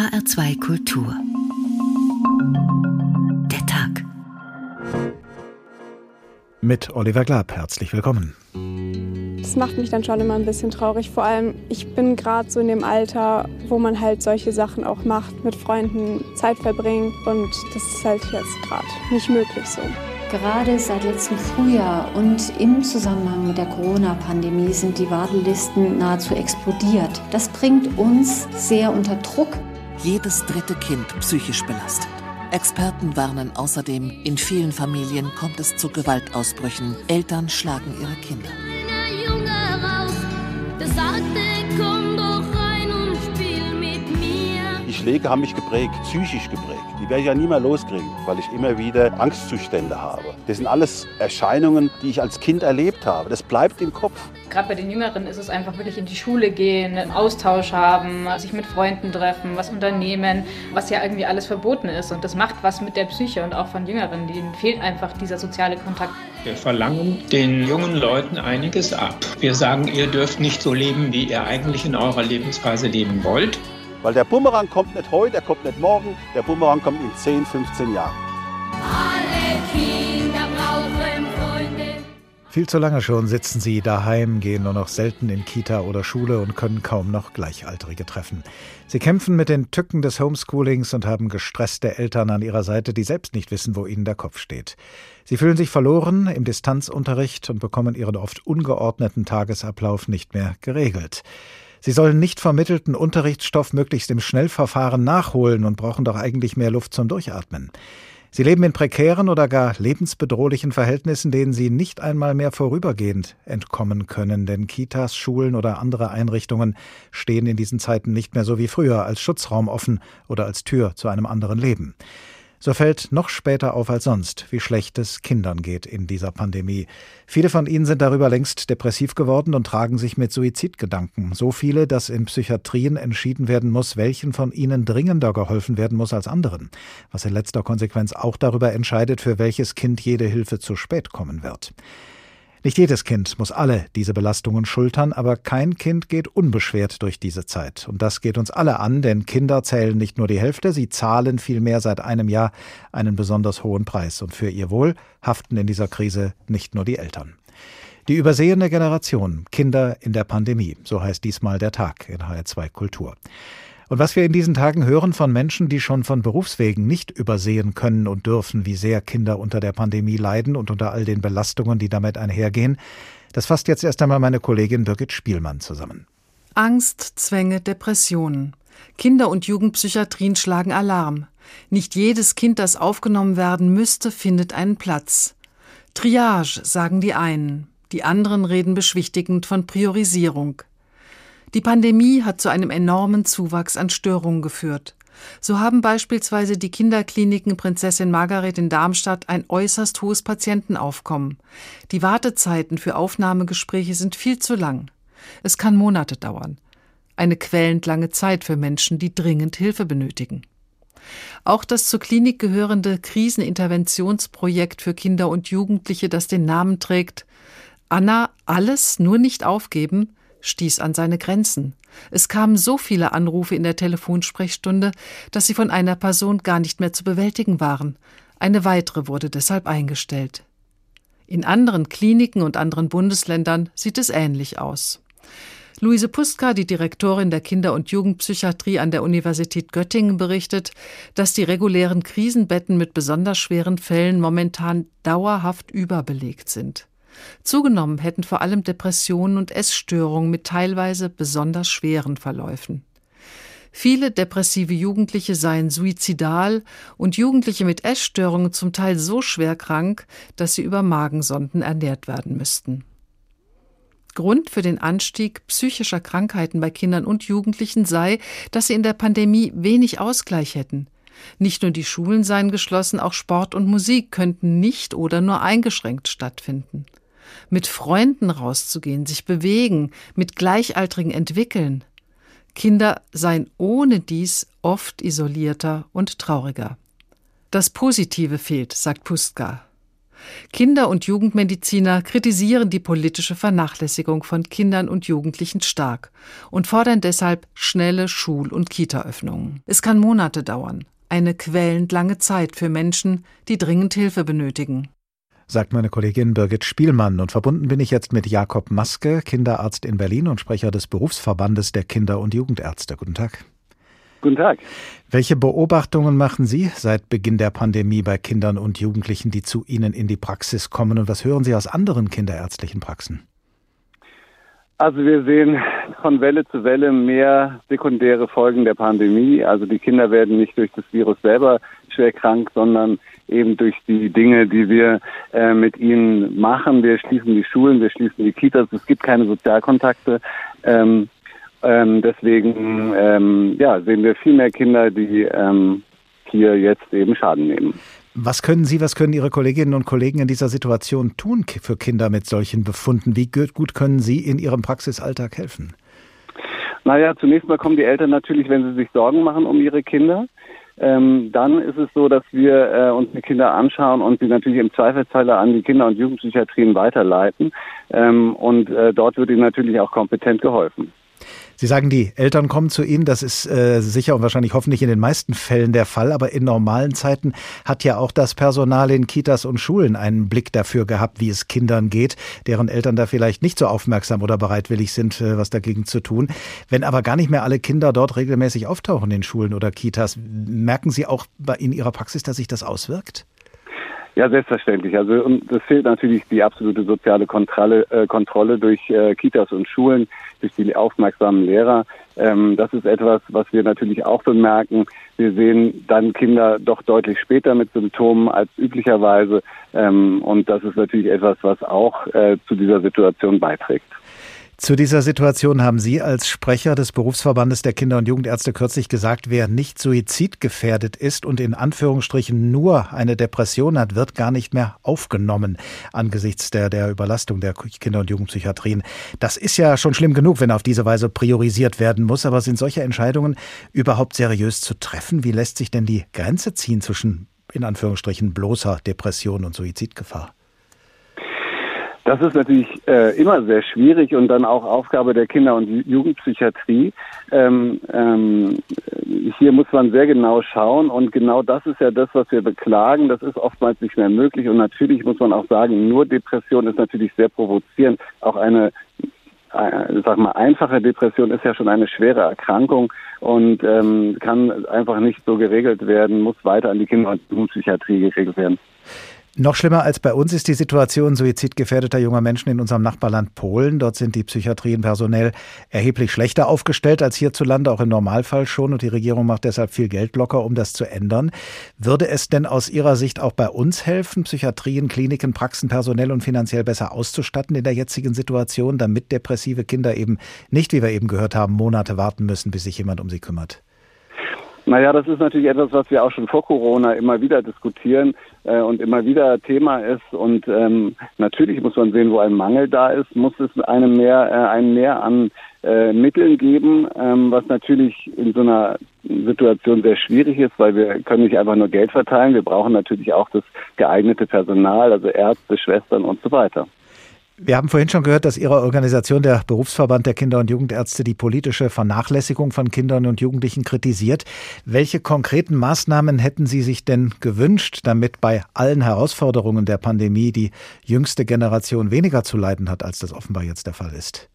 HR2 Kultur. Der Tag. Mit Oliver Glab, herzlich willkommen. Das macht mich dann schon immer ein bisschen traurig. Vor allem, ich bin gerade so in dem Alter, wo man halt solche Sachen auch macht, mit Freunden Zeit verbringen. Und das ist halt jetzt gerade nicht möglich so. Gerade seit letztem Frühjahr und im Zusammenhang mit der Corona-Pandemie sind die Wartelisten nahezu explodiert. Das bringt uns sehr unter Druck. Jedes dritte Kind psychisch belastet. Experten warnen außerdem, in vielen Familien kommt es zu Gewaltausbrüchen. Eltern schlagen ihre Kinder. Die Schläge haben mich geprägt, psychisch geprägt. Die werde ich ja nie mehr loskriegen, weil ich immer wieder Angstzustände habe. Das sind alles Erscheinungen, die ich als Kind erlebt habe. Das bleibt im Kopf. Gerade bei den Jüngeren ist es einfach wirklich in die Schule gehen, einen Austausch haben, sich mit Freunden treffen, was unternehmen, was ja irgendwie alles verboten ist. Und das macht was mit der Psyche und auch von Jüngeren. Denen fehlt einfach dieser soziale Kontakt. Wir verlangen den jungen Leuten einiges ab. Wir sagen, ihr dürft nicht so leben, wie ihr eigentlich in eurer Lebensweise leben wollt. Weil der Bumerang kommt nicht heute, der kommt nicht morgen, der Bumerang kommt in 10, 15 Jahren. Viel zu lange schon sitzen sie daheim, gehen nur noch selten in Kita oder Schule und können kaum noch Gleichaltrige treffen. Sie kämpfen mit den Tücken des Homeschoolings und haben gestresste Eltern an ihrer Seite, die selbst nicht wissen, wo ihnen der Kopf steht. Sie fühlen sich verloren im Distanzunterricht und bekommen ihren oft ungeordneten Tagesablauf nicht mehr geregelt. Sie sollen nicht vermittelten Unterrichtsstoff möglichst im Schnellverfahren nachholen und brauchen doch eigentlich mehr Luft zum Durchatmen. Sie leben in prekären oder gar lebensbedrohlichen Verhältnissen, denen sie nicht einmal mehr vorübergehend entkommen können, denn Kitas, Schulen oder andere Einrichtungen stehen in diesen Zeiten nicht mehr so wie früher als Schutzraum offen oder als Tür zu einem anderen Leben. So fällt noch später auf als sonst, wie schlecht es Kindern geht in dieser Pandemie. Viele von ihnen sind darüber längst depressiv geworden und tragen sich mit Suizidgedanken. So viele, dass in Psychiatrien entschieden werden muss, welchen von ihnen dringender geholfen werden muss als anderen. Was in letzter Konsequenz auch darüber entscheidet, für welches Kind jede Hilfe zu spät kommen wird. Nicht jedes Kind muss alle diese Belastungen schultern, aber kein Kind geht unbeschwert durch diese Zeit. Und das geht uns alle an, denn Kinder zählen nicht nur die Hälfte, sie zahlen vielmehr seit einem Jahr einen besonders hohen Preis. Und für ihr Wohl haften in dieser Krise nicht nur die Eltern. Die übersehene Generation, Kinder in der Pandemie, so heißt diesmal der Tag in HR2 Kultur. Und was wir in diesen Tagen hören von Menschen, die schon von Berufswegen nicht übersehen können und dürfen, wie sehr Kinder unter der Pandemie leiden und unter all den Belastungen, die damit einhergehen, das fasst jetzt erst einmal meine Kollegin Birgit Spielmann zusammen. Angst, Zwänge, Depressionen. Kinder- und Jugendpsychiatrien schlagen Alarm. Nicht jedes Kind, das aufgenommen werden müsste, findet einen Platz. Triage, sagen die einen. Die anderen reden beschwichtigend von Priorisierung. Die Pandemie hat zu einem enormen Zuwachs an Störungen geführt. So haben beispielsweise die Kinderkliniken Prinzessin Margaret in Darmstadt ein äußerst hohes Patientenaufkommen. Die Wartezeiten für Aufnahmegespräche sind viel zu lang. Es kann Monate dauern. Eine quälend lange Zeit für Menschen, die dringend Hilfe benötigen. Auch das zur Klinik gehörende Kriseninterventionsprojekt für Kinder und Jugendliche, das den Namen trägt Anna, alles nur nicht aufgeben, stieß an seine Grenzen. Es kamen so viele Anrufe in der Telefonsprechstunde, dass sie von einer Person gar nicht mehr zu bewältigen waren. Eine weitere wurde deshalb eingestellt. In anderen Kliniken und anderen Bundesländern sieht es ähnlich aus. Luise Pustka, die Direktorin der Kinder- und Jugendpsychiatrie an der Universität Göttingen, berichtet, dass die regulären Krisenbetten mit besonders schweren Fällen momentan dauerhaft überbelegt sind. Zugenommen hätten vor allem Depressionen und Essstörungen mit teilweise besonders schweren Verläufen. Viele depressive Jugendliche seien suizidal und Jugendliche mit Essstörungen zum Teil so schwer krank, dass sie über Magensonden ernährt werden müssten. Grund für den Anstieg psychischer Krankheiten bei Kindern und Jugendlichen sei, dass sie in der Pandemie wenig Ausgleich hätten. Nicht nur die Schulen seien geschlossen, auch Sport und Musik könnten nicht oder nur eingeschränkt stattfinden mit Freunden rauszugehen, sich bewegen, mit Gleichaltrigen entwickeln. Kinder seien ohne dies oft isolierter und trauriger. Das Positive fehlt, sagt Pustka. Kinder- und Jugendmediziner kritisieren die politische Vernachlässigung von Kindern und Jugendlichen stark und fordern deshalb schnelle Schul- und Kitaöffnungen. Es kann Monate dauern, eine quälend lange Zeit für Menschen, die dringend Hilfe benötigen sagt meine Kollegin Birgit Spielmann. Und verbunden bin ich jetzt mit Jakob Maske, Kinderarzt in Berlin und Sprecher des Berufsverbandes der Kinder- und Jugendärzte. Guten Tag. Guten Tag. Welche Beobachtungen machen Sie seit Beginn der Pandemie bei Kindern und Jugendlichen, die zu Ihnen in die Praxis kommen? Und was hören Sie aus anderen kinderärztlichen Praxen? Also wir sehen von Welle zu Welle mehr sekundäre Folgen der Pandemie. Also die Kinder werden nicht durch das Virus selber schwer krank, sondern eben durch die Dinge, die wir äh, mit ihnen machen. Wir schließen die Schulen, wir schließen die Kitas, es gibt keine Sozialkontakte. Ähm, ähm, deswegen ähm, ja, sehen wir viel mehr Kinder, die ähm, hier jetzt eben Schaden nehmen. Was können Sie, was können Ihre Kolleginnen und Kollegen in dieser Situation tun für Kinder mit solchen Befunden? Wie gut können Sie in Ihrem Praxisalltag helfen? Naja, zunächst mal kommen die Eltern natürlich, wenn sie sich Sorgen machen um ihre Kinder. Ähm, dann ist es so, dass wir äh, uns die Kinder anschauen und sie natürlich im Zweifelsfalle an die Kinder- und Jugendpsychiatrien weiterleiten. Ähm, und äh, dort wird ihnen natürlich auch kompetent geholfen. Sie sagen, die Eltern kommen zu Ihnen. Das ist äh, sicher und wahrscheinlich hoffentlich in den meisten Fällen der Fall. Aber in normalen Zeiten hat ja auch das Personal in Kitas und Schulen einen Blick dafür gehabt, wie es Kindern geht, deren Eltern da vielleicht nicht so aufmerksam oder bereitwillig sind, äh, was dagegen zu tun. Wenn aber gar nicht mehr alle Kinder dort regelmäßig auftauchen in Schulen oder Kitas, merken Sie auch in Ihrer Praxis, dass sich das auswirkt? Ja, selbstverständlich. Also und es fehlt natürlich die absolute soziale Kontrolle, äh, Kontrolle durch äh, Kitas und Schulen, durch die aufmerksamen Lehrer. Ähm, das ist etwas, was wir natürlich auch bemerken. Wir sehen dann Kinder doch deutlich später mit Symptomen als üblicherweise. Ähm, und das ist natürlich etwas, was auch äh, zu dieser Situation beiträgt. Zu dieser Situation haben Sie als Sprecher des Berufsverbandes der Kinder- und Jugendärzte kürzlich gesagt, wer nicht suizidgefährdet ist und in Anführungsstrichen nur eine Depression hat, wird gar nicht mehr aufgenommen angesichts der, der Überlastung der Kinder- und Jugendpsychiatrien. Das ist ja schon schlimm genug, wenn auf diese Weise priorisiert werden muss. Aber sind solche Entscheidungen überhaupt seriös zu treffen? Wie lässt sich denn die Grenze ziehen zwischen in Anführungsstrichen bloßer Depression und Suizidgefahr? Das ist natürlich äh, immer sehr schwierig und dann auch Aufgabe der Kinder- und Jugendpsychiatrie. Ähm, ähm, hier muss man sehr genau schauen und genau das ist ja das, was wir beklagen. Das ist oftmals nicht mehr möglich und natürlich muss man auch sagen, nur Depression ist natürlich sehr provozierend. Auch eine äh, sag mal, einfache Depression ist ja schon eine schwere Erkrankung und ähm, kann einfach nicht so geregelt werden, muss weiter an die Kinder- und Jugendpsychiatrie geregelt werden. Noch schlimmer als bei uns ist die Situation suizidgefährdeter junger Menschen in unserem Nachbarland Polen. Dort sind die Psychiatrien personell erheblich schlechter aufgestellt als hierzulande, auch im Normalfall schon. Und die Regierung macht deshalb viel Geld locker, um das zu ändern. Würde es denn aus Ihrer Sicht auch bei uns helfen, Psychiatrien, Kliniken, Praxen personell und finanziell besser auszustatten in der jetzigen Situation, damit depressive Kinder eben nicht, wie wir eben gehört haben, Monate warten müssen, bis sich jemand um sie kümmert? Naja, das ist natürlich etwas, was wir auch schon vor Corona immer wieder diskutieren äh, und immer wieder Thema ist. Und ähm, natürlich muss man sehen, wo ein Mangel da ist, muss es einem mehr, äh, einem mehr an äh, Mitteln geben, ähm, was natürlich in so einer Situation sehr schwierig ist, weil wir können nicht einfach nur Geld verteilen. Wir brauchen natürlich auch das geeignete Personal, also Ärzte, Schwestern und so weiter. Wir haben vorhin schon gehört, dass Ihre Organisation, der Berufsverband der Kinder- und Jugendärzte, die politische Vernachlässigung von Kindern und Jugendlichen kritisiert. Welche konkreten Maßnahmen hätten Sie sich denn gewünscht, damit bei allen Herausforderungen der Pandemie die jüngste Generation weniger zu leiden hat, als das offenbar jetzt der Fall ist?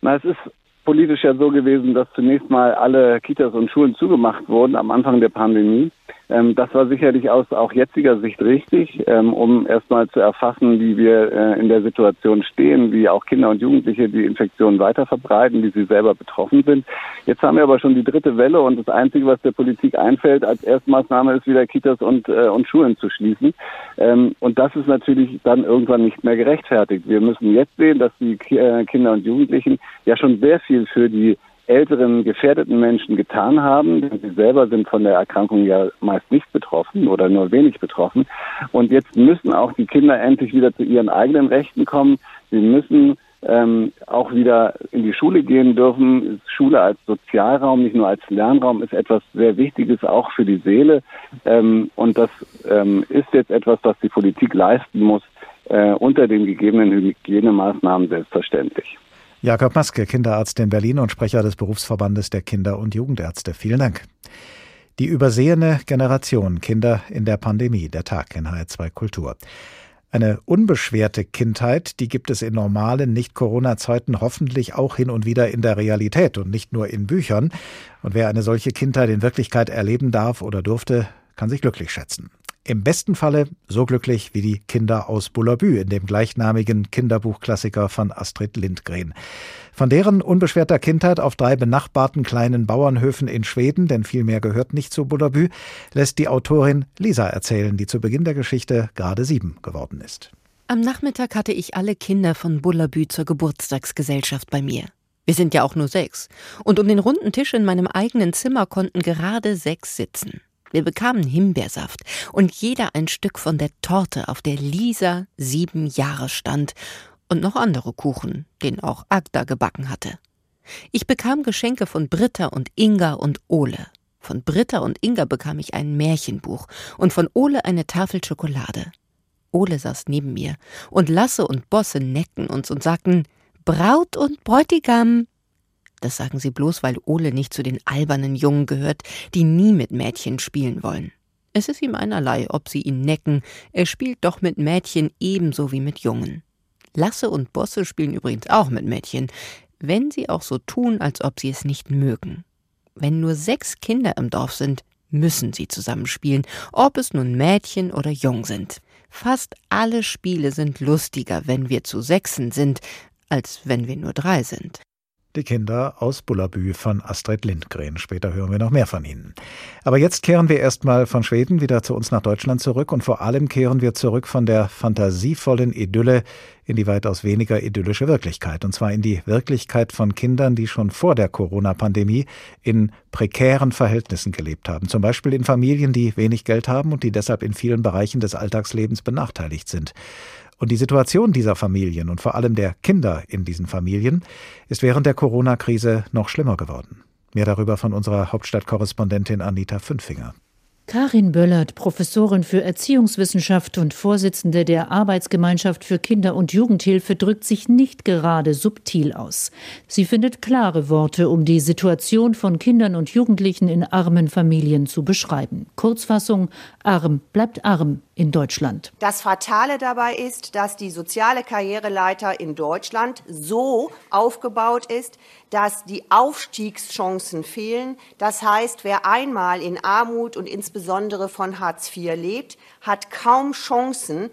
Na, es ist politisch ja so gewesen, dass zunächst mal alle Kitas und Schulen zugemacht wurden am Anfang der Pandemie. Ähm, das war sicherlich aus auch jetziger Sicht richtig, ähm, um erstmal zu erfassen, wie wir äh, in der Situation stehen, wie auch Kinder und Jugendliche die Infektion weiter verbreiten, wie sie selber betroffen sind. Jetzt haben wir aber schon die dritte Welle und das Einzige, was der Politik einfällt als Erstmaßnahme, ist wieder Kitas und, äh, und Schulen zu schließen. Ähm, und das ist natürlich dann irgendwann nicht mehr gerechtfertigt. Wir müssen jetzt sehen, dass die äh, Kinder und Jugendlichen ja schon sehr viel für die älteren gefährdeten Menschen getan haben. Denn sie selber sind von der Erkrankung ja meist nicht betroffen oder nur wenig betroffen. Und jetzt müssen auch die Kinder endlich wieder zu ihren eigenen Rechten kommen. Sie müssen ähm, auch wieder in die Schule gehen dürfen. Schule als Sozialraum, nicht nur als Lernraum, ist etwas sehr Wichtiges auch für die Seele. Ähm, und das ähm, ist jetzt etwas, was die Politik leisten muss, äh, unter den gegebenen Hygienemaßnahmen selbstverständlich. Jakob Maske, Kinderarzt in Berlin und Sprecher des Berufsverbandes der Kinder- und Jugendärzte. Vielen Dank. Die übersehene Generation Kinder in der Pandemie, der Tag in HR2 Kultur. Eine unbeschwerte Kindheit, die gibt es in normalen Nicht-Corona-Zeiten hoffentlich auch hin und wieder in der Realität und nicht nur in Büchern. Und wer eine solche Kindheit in Wirklichkeit erleben darf oder durfte, kann sich glücklich schätzen. Im besten Falle so glücklich wie die Kinder aus Bullabü in dem gleichnamigen Kinderbuchklassiker von Astrid Lindgren. Von deren unbeschwerter Kindheit auf drei benachbarten kleinen Bauernhöfen in Schweden, denn viel mehr gehört nicht zu Bullabü, lässt die Autorin Lisa erzählen, die zu Beginn der Geschichte gerade sieben geworden ist. Am Nachmittag hatte ich alle Kinder von Bullabü zur Geburtstagsgesellschaft bei mir. Wir sind ja auch nur sechs. Und um den runden Tisch in meinem eigenen Zimmer konnten gerade sechs sitzen. Wir bekamen Himbeersaft und jeder ein Stück von der Torte, auf der Lisa sieben Jahre stand, und noch andere Kuchen, den auch Agda gebacken hatte. Ich bekam Geschenke von Britta und Inga und Ole. Von Britta und Inga bekam ich ein Märchenbuch und von Ole eine Tafel Schokolade. Ole saß neben mir und Lasse und Bosse neckten uns und sagten Braut und Bräutigam. Das sagen sie bloß, weil Ole nicht zu den albernen Jungen gehört, die nie mit Mädchen spielen wollen. Es ist ihm einerlei, ob sie ihn necken, er spielt doch mit Mädchen ebenso wie mit Jungen. Lasse und Bosse spielen übrigens auch mit Mädchen, wenn sie auch so tun, als ob sie es nicht mögen. Wenn nur sechs Kinder im Dorf sind, müssen sie zusammenspielen, ob es nun Mädchen oder Jung sind. Fast alle Spiele sind lustiger, wenn wir zu Sechsen sind, als wenn wir nur drei sind. Die Kinder aus Bullabü von Astrid Lindgren. Später hören wir noch mehr von ihnen. Aber jetzt kehren wir erstmal von Schweden wieder zu uns nach Deutschland zurück und vor allem kehren wir zurück von der fantasievollen Idylle in die weitaus weniger idyllische Wirklichkeit. Und zwar in die Wirklichkeit von Kindern, die schon vor der Corona-Pandemie in prekären Verhältnissen gelebt haben. Zum Beispiel in Familien, die wenig Geld haben und die deshalb in vielen Bereichen des Alltagslebens benachteiligt sind. Und die Situation dieser Familien und vor allem der Kinder in diesen Familien ist während der Corona-Krise noch schlimmer geworden. Mehr darüber von unserer Hauptstadtkorrespondentin Anita Fünfinger. Karin Böllert, Professorin für Erziehungswissenschaft und Vorsitzende der Arbeitsgemeinschaft für Kinder- und Jugendhilfe, drückt sich nicht gerade subtil aus. Sie findet klare Worte, um die Situation von Kindern und Jugendlichen in armen Familien zu beschreiben. Kurzfassung, arm bleibt arm in Deutschland. Das Fatale dabei ist, dass die soziale Karriereleiter in Deutschland so aufgebaut ist, dass die Aufstiegschancen fehlen. Das heißt, wer einmal in Armut und insbesondere von Hartz IV lebt, hat kaum Chancen,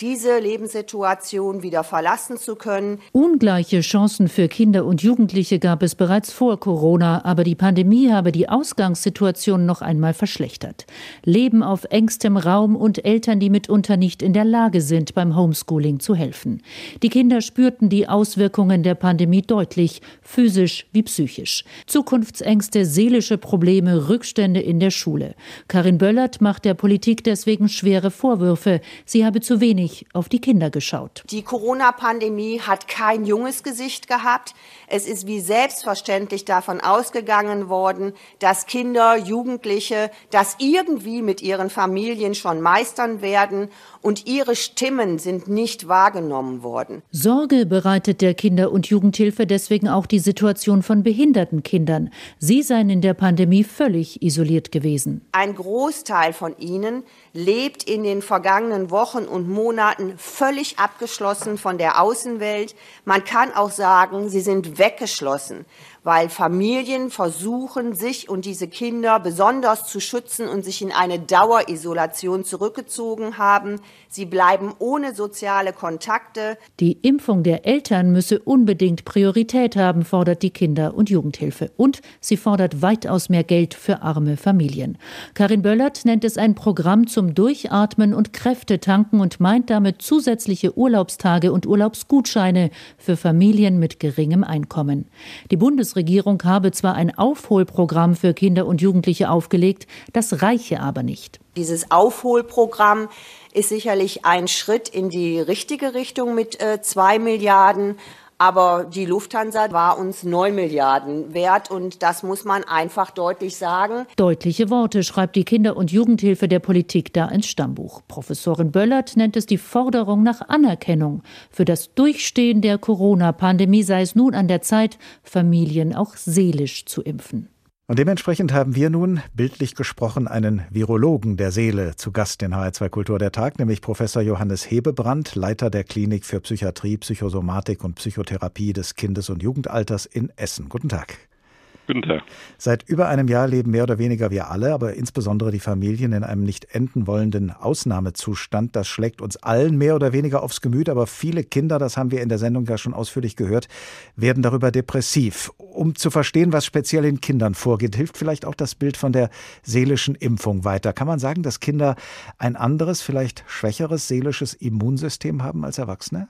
diese Lebenssituation wieder verlassen zu können. Ungleiche Chancen für Kinder und Jugendliche gab es bereits vor Corona, aber die Pandemie habe die Ausgangssituation noch einmal verschlechtert. Leben auf engstem Raum und Eltern, die mitunter nicht in der Lage sind, beim Homeschooling zu helfen. Die Kinder spürten die Auswirkungen der Pandemie deutlich, physisch wie psychisch. Zukunftsängste, seelische Probleme, Rückstände in der Schule. Karin Böllert macht der Politik deswegen schwere Vorwürfe. Sie habe zu wenig wenig auf die Kinder geschaut. Die Corona-Pandemie hat kein junges Gesicht gehabt. Es ist wie selbstverständlich davon ausgegangen worden, dass Kinder, Jugendliche das irgendwie mit ihren Familien schon meistern werden und ihre Stimmen sind nicht wahrgenommen worden. Sorge bereitet der Kinder- und Jugendhilfe deswegen auch die Situation von behinderten Kindern. Sie seien in der Pandemie völlig isoliert gewesen. Ein Großteil von ihnen lebt in den vergangenen Wochen und Monaten völlig abgeschlossen von der Außenwelt. Man kann auch sagen, sie sind weggeschlossen weil Familien versuchen, sich und diese Kinder besonders zu schützen und sich in eine Dauerisolation zurückgezogen haben. Sie bleiben ohne soziale Kontakte. Die Impfung der Eltern müsse unbedingt Priorität haben, fordert die Kinder- und Jugendhilfe. Und sie fordert weitaus mehr Geld für arme Familien. Karin Böllert nennt es ein Programm zum Durchatmen und Kräfte tanken und meint damit zusätzliche Urlaubstage und Urlaubsgutscheine für Familien mit geringem Einkommen. Die Bundes Bundesregierung habe zwar ein Aufholprogramm für Kinder und Jugendliche aufgelegt, das reiche aber nicht. Dieses Aufholprogramm ist sicherlich ein Schritt in die richtige Richtung mit äh, zwei Milliarden. Aber die Lufthansa war uns 9 Milliarden wert und das muss man einfach deutlich sagen. Deutliche Worte schreibt die Kinder- und Jugendhilfe der Politik da ins Stammbuch. Professorin Böllert nennt es die Forderung nach Anerkennung. Für das Durchstehen der Corona-Pandemie sei es nun an der Zeit, Familien auch seelisch zu impfen. Und dementsprechend haben wir nun, bildlich gesprochen, einen Virologen der Seele zu Gast in HR2 Kultur der Tag, nämlich Professor Johannes Hebebrand, Leiter der Klinik für Psychiatrie, Psychosomatik und Psychotherapie des Kindes- und Jugendalters in Essen. Guten Tag. Tag. Seit über einem Jahr leben mehr oder weniger wir alle, aber insbesondere die Familien in einem nicht enden wollenden Ausnahmezustand. Das schlägt uns allen mehr oder weniger aufs Gemüt, aber viele Kinder, das haben wir in der Sendung ja schon ausführlich gehört, werden darüber depressiv. Um zu verstehen, was speziell in Kindern vorgeht, hilft vielleicht auch das Bild von der seelischen Impfung weiter. Kann man sagen, dass Kinder ein anderes, vielleicht schwächeres seelisches Immunsystem haben als Erwachsene?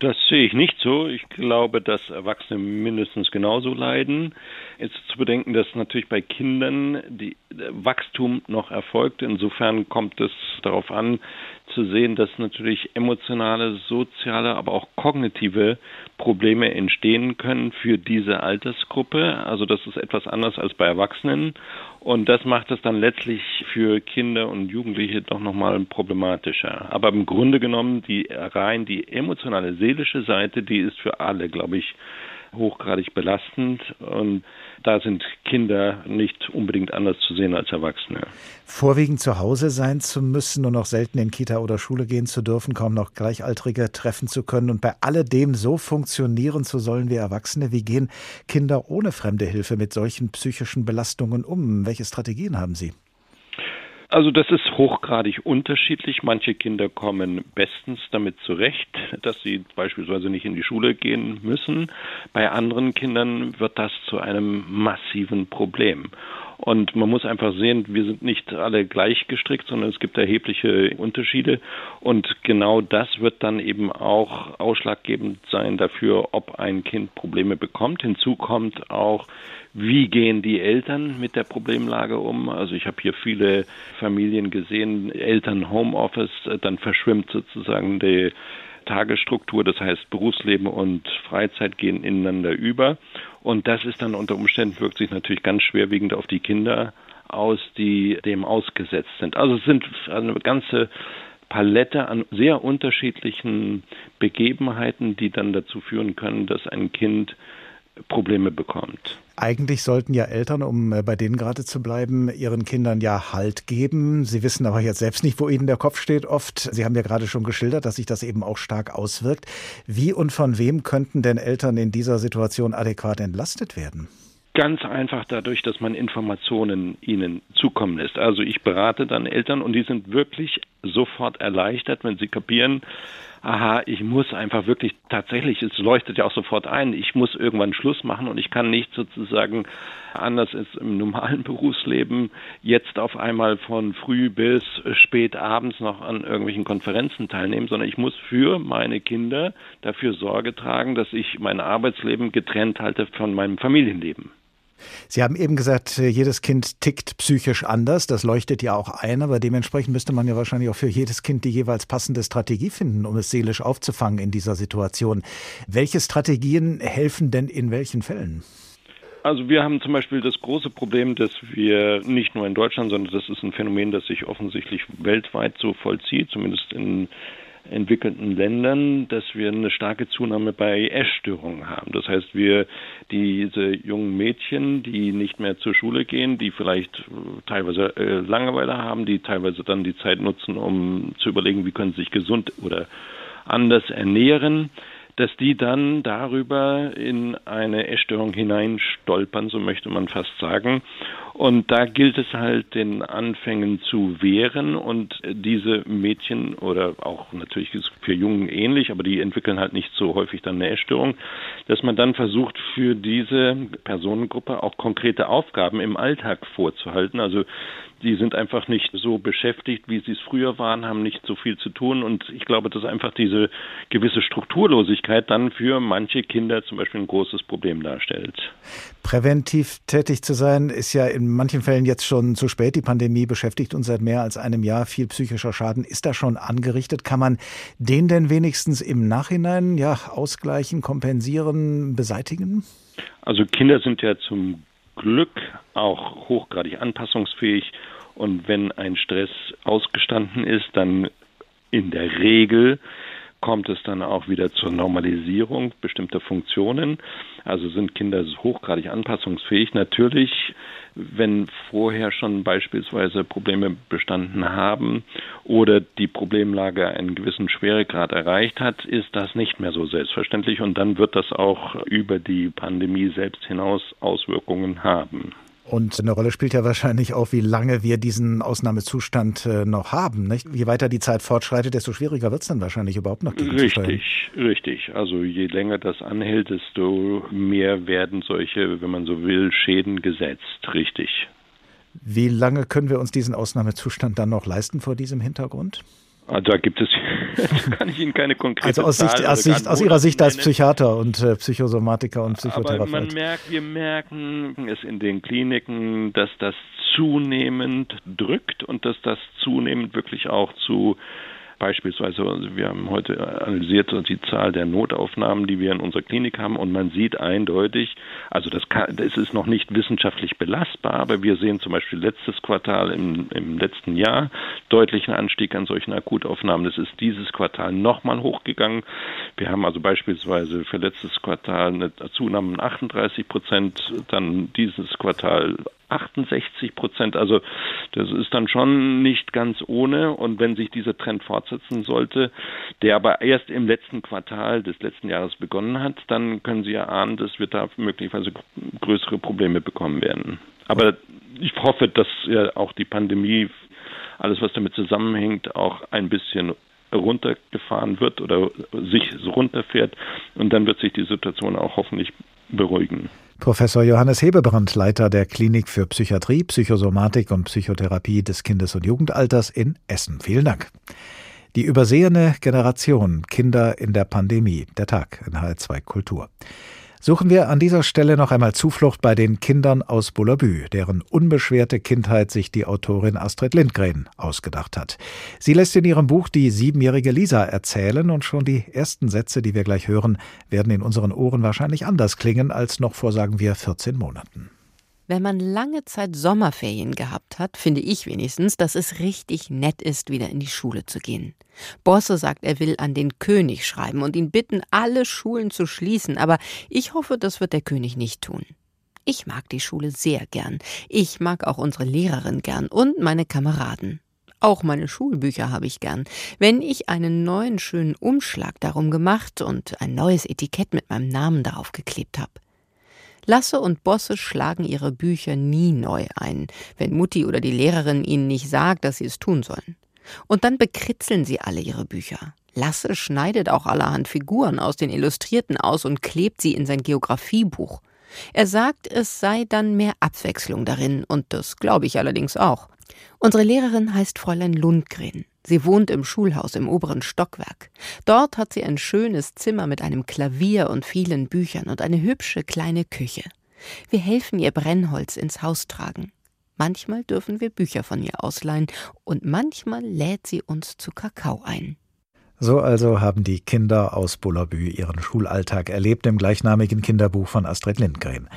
Das sehe ich nicht so. Ich glaube, dass Erwachsene mindestens genauso leiden. Ist zu bedenken, dass natürlich bei Kindern die Wachstum noch erfolgt. Insofern kommt es darauf an, zu sehen, dass natürlich emotionale, soziale, aber auch kognitive Probleme entstehen können für diese Altersgruppe. Also das ist etwas anders als bei Erwachsenen. Und das macht es dann letztlich für Kinder und Jugendliche doch nochmal problematischer. Aber im Grunde genommen, die rein die emotionale, seelische Seite, die ist für alle, glaube ich, hochgradig belastend. Und da sind Kinder nicht unbedingt anders zu sehen als Erwachsene. Vorwiegend zu Hause sein zu müssen, nur noch selten in Kita oder Schule gehen zu dürfen, kaum noch Gleichaltrige treffen zu können und bei alledem so funktionieren zu sollen wie Erwachsene. Wie gehen Kinder ohne fremde Hilfe mit solchen psychischen Belastungen um? Welche Strategien haben Sie? Also das ist hochgradig unterschiedlich. Manche Kinder kommen bestens damit zurecht, dass sie beispielsweise nicht in die Schule gehen müssen. Bei anderen Kindern wird das zu einem massiven Problem. Und man muss einfach sehen, wir sind nicht alle gleich gestrickt, sondern es gibt erhebliche Unterschiede. Und genau das wird dann eben auch ausschlaggebend sein dafür, ob ein Kind Probleme bekommt. Hinzu kommt auch, wie gehen die Eltern mit der Problemlage um? Also ich habe hier viele Familien gesehen, Eltern Homeoffice, dann verschwimmt sozusagen die Tagesstruktur, das heißt Berufsleben und Freizeit gehen ineinander über. Und das ist dann unter Umständen wirkt sich natürlich ganz schwerwiegend auf die Kinder aus, die dem ausgesetzt sind. Also es sind eine ganze Palette an sehr unterschiedlichen Begebenheiten, die dann dazu führen können, dass ein Kind Probleme bekommt. Eigentlich sollten ja Eltern, um äh, bei denen gerade zu bleiben, ihren Kindern ja Halt geben. Sie wissen aber jetzt selbst nicht, wo ihnen der Kopf steht oft. Sie haben ja gerade schon geschildert, dass sich das eben auch stark auswirkt. Wie und von wem könnten denn Eltern in dieser Situation adäquat entlastet werden? Ganz einfach dadurch, dass man Informationen ihnen zukommen lässt. Also ich berate dann Eltern und die sind wirklich sofort erleichtert, wenn sie kapieren, aha, ich muss einfach wirklich tatsächlich, es leuchtet ja auch sofort ein, ich muss irgendwann Schluss machen und ich kann nicht sozusagen anders als im normalen Berufsleben jetzt auf einmal von früh bis spät abends noch an irgendwelchen Konferenzen teilnehmen, sondern ich muss für meine Kinder dafür Sorge tragen, dass ich mein Arbeitsleben getrennt halte von meinem Familienleben. Sie haben eben gesagt, äh, jedes Kind tickt psychisch anders. Das leuchtet ja auch ein, aber dementsprechend müsste man ja wahrscheinlich auch für jedes Kind die jeweils passende Strategie finden, um es seelisch aufzufangen in dieser Situation. Welche Strategien helfen denn in welchen Fällen? Also wir haben zum Beispiel das große Problem, dass wir nicht nur in Deutschland, sondern das ist ein Phänomen, das sich offensichtlich weltweit so vollzieht, zumindest in entwickelten Ländern, dass wir eine starke Zunahme bei Essstörungen haben. Das heißt, wir diese jungen Mädchen, die nicht mehr zur Schule gehen, die vielleicht äh, teilweise äh, Langeweile haben, die teilweise dann die Zeit nutzen, um zu überlegen, wie können sie sich gesund oder anders ernähren, dass die dann darüber in eine Essstörung hineinstolpern, so möchte man fast sagen. Und da gilt es halt, den Anfängen zu wehren und diese Mädchen oder auch natürlich für Jungen ähnlich, aber die entwickeln halt nicht so häufig dann eine Essstörung, dass man dann versucht, für diese Personengruppe auch konkrete Aufgaben im Alltag vorzuhalten. Also die sind einfach nicht so beschäftigt, wie sie es früher waren, haben nicht so viel zu tun. Und ich glaube, dass einfach diese gewisse Strukturlosigkeit Schwierigkeit dann für manche Kinder zum Beispiel ein großes Problem darstellt. Präventiv tätig zu sein, ist ja in manchen Fällen jetzt schon zu spät. Die Pandemie beschäftigt uns seit mehr als einem Jahr. Viel psychischer Schaden ist da schon angerichtet. Kann man den denn wenigstens im Nachhinein ja ausgleichen, kompensieren, beseitigen? Also Kinder sind ja zum Glück auch hochgradig anpassungsfähig und wenn ein Stress ausgestanden ist, dann in der Regel kommt es dann auch wieder zur Normalisierung bestimmter Funktionen. Also sind Kinder hochgradig anpassungsfähig. Natürlich, wenn vorher schon beispielsweise Probleme bestanden haben oder die Problemlage einen gewissen Schweregrad erreicht hat, ist das nicht mehr so selbstverständlich und dann wird das auch über die Pandemie selbst hinaus Auswirkungen haben. Und eine Rolle spielt ja wahrscheinlich auch, wie lange wir diesen Ausnahmezustand äh, noch haben. Nicht? Je weiter die Zeit fortschreitet, desto schwieriger wird es dann wahrscheinlich überhaupt noch. Richtig, richtig. Also je länger das anhält, desto mehr werden solche, wenn man so will, Schäden gesetzt. Richtig. Wie lange können wir uns diesen Ausnahmezustand dann noch leisten vor diesem Hintergrund? Ah, da gibt es, kann ich Ihnen keine konkrete Also aus, Sicht, aus, Sicht, aus Ihrer Sicht als Psychiater und äh, Psychosomatiker und Psychotherapeut. Aber man merkt, wir merken es in den Kliniken, dass das zunehmend drückt und dass das zunehmend wirklich auch zu Beispielsweise, wir haben heute analysiert die Zahl der Notaufnahmen, die wir in unserer Klinik haben, und man sieht eindeutig, also das, kann, das ist noch nicht wissenschaftlich belastbar, aber wir sehen zum Beispiel letztes Quartal im, im letzten Jahr deutlichen Anstieg an solchen Akutaufnahmen. Das ist dieses Quartal nochmal hochgegangen. Wir haben also beispielsweise für letztes Quartal eine Zunahme von 38 Prozent, dann dieses Quartal 68 Prozent. Also das ist dann schon nicht ganz ohne. Und wenn sich dieser Trend fortsetzen sollte, der aber erst im letzten Quartal des letzten Jahres begonnen hat, dann können Sie ja ahnen, dass wir da möglicherweise größere Probleme bekommen werden. Aber ich hoffe, dass ja auch die Pandemie, alles was damit zusammenhängt, auch ein bisschen runtergefahren wird oder sich runterfährt und dann wird sich die Situation auch hoffentlich beruhigen. Professor Johannes Hebebrand, Leiter der Klinik für Psychiatrie, Psychosomatik und Psychotherapie des Kindes- und Jugendalters in Essen. Vielen Dank. Die übersehene Generation Kinder in der Pandemie. Der Tag in HR2 Kultur. Suchen wir an dieser Stelle noch einmal Zuflucht bei den Kindern aus Bullabü, deren unbeschwerte Kindheit sich die Autorin Astrid Lindgren ausgedacht hat. Sie lässt in ihrem Buch die siebenjährige Lisa erzählen und schon die ersten Sätze, die wir gleich hören, werden in unseren Ohren wahrscheinlich anders klingen als noch vor, sagen wir, 14 Monaten. Wenn man lange Zeit Sommerferien gehabt hat, finde ich wenigstens, dass es richtig nett ist, wieder in die Schule zu gehen. Bosse sagt, er will an den König schreiben und ihn bitten, alle Schulen zu schließen, aber ich hoffe, das wird der König nicht tun. Ich mag die Schule sehr gern. Ich mag auch unsere Lehrerin gern und meine Kameraden. Auch meine Schulbücher habe ich gern. Wenn ich einen neuen schönen Umschlag darum gemacht und ein neues Etikett mit meinem Namen darauf geklebt habe. Lasse und Bosse schlagen ihre Bücher nie neu ein, wenn Mutti oder die Lehrerin ihnen nicht sagt, dass sie es tun sollen. Und dann bekritzeln sie alle ihre Bücher. Lasse schneidet auch allerhand Figuren aus den Illustrierten aus und klebt sie in sein Geographiebuch. Er sagt, es sei dann mehr Abwechslung darin, und das glaube ich allerdings auch. Unsere Lehrerin heißt Fräulein Lundgren. Sie wohnt im Schulhaus im oberen Stockwerk. Dort hat sie ein schönes Zimmer mit einem Klavier und vielen Büchern und eine hübsche kleine Küche. Wir helfen ihr Brennholz ins Haus tragen. Manchmal dürfen wir Bücher von ihr ausleihen und manchmal lädt sie uns zu Kakao ein. So also haben die Kinder aus Bullabü ihren Schulalltag erlebt im gleichnamigen Kinderbuch von Astrid Lindgren.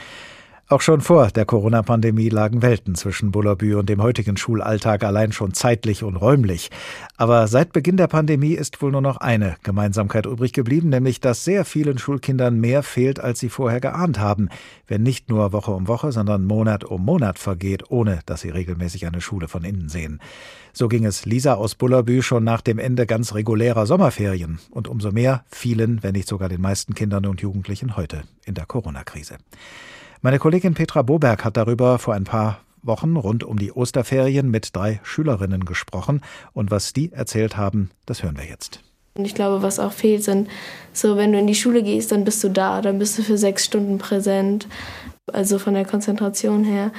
Auch schon vor der Corona-Pandemie lagen Welten zwischen Bullabü und dem heutigen Schulalltag allein schon zeitlich und räumlich. Aber seit Beginn der Pandemie ist wohl nur noch eine Gemeinsamkeit übrig geblieben, nämlich dass sehr vielen Schulkindern mehr fehlt, als sie vorher geahnt haben, wenn nicht nur Woche um Woche, sondern Monat um Monat vergeht, ohne dass sie regelmäßig eine Schule von innen sehen. So ging es Lisa aus Bullabü schon nach dem Ende ganz regulärer Sommerferien und umso mehr vielen, wenn nicht sogar den meisten Kindern und Jugendlichen heute in der Corona-Krise. Meine Kollegin Petra Boberg hat darüber vor ein paar Wochen rund um die Osterferien mit drei Schülerinnen gesprochen. Und was die erzählt haben, das hören wir jetzt. Und ich glaube, was auch fehlt, sind so, wenn du in die Schule gehst, dann bist du da, dann bist du für sechs Stunden präsent. Also von der Konzentration her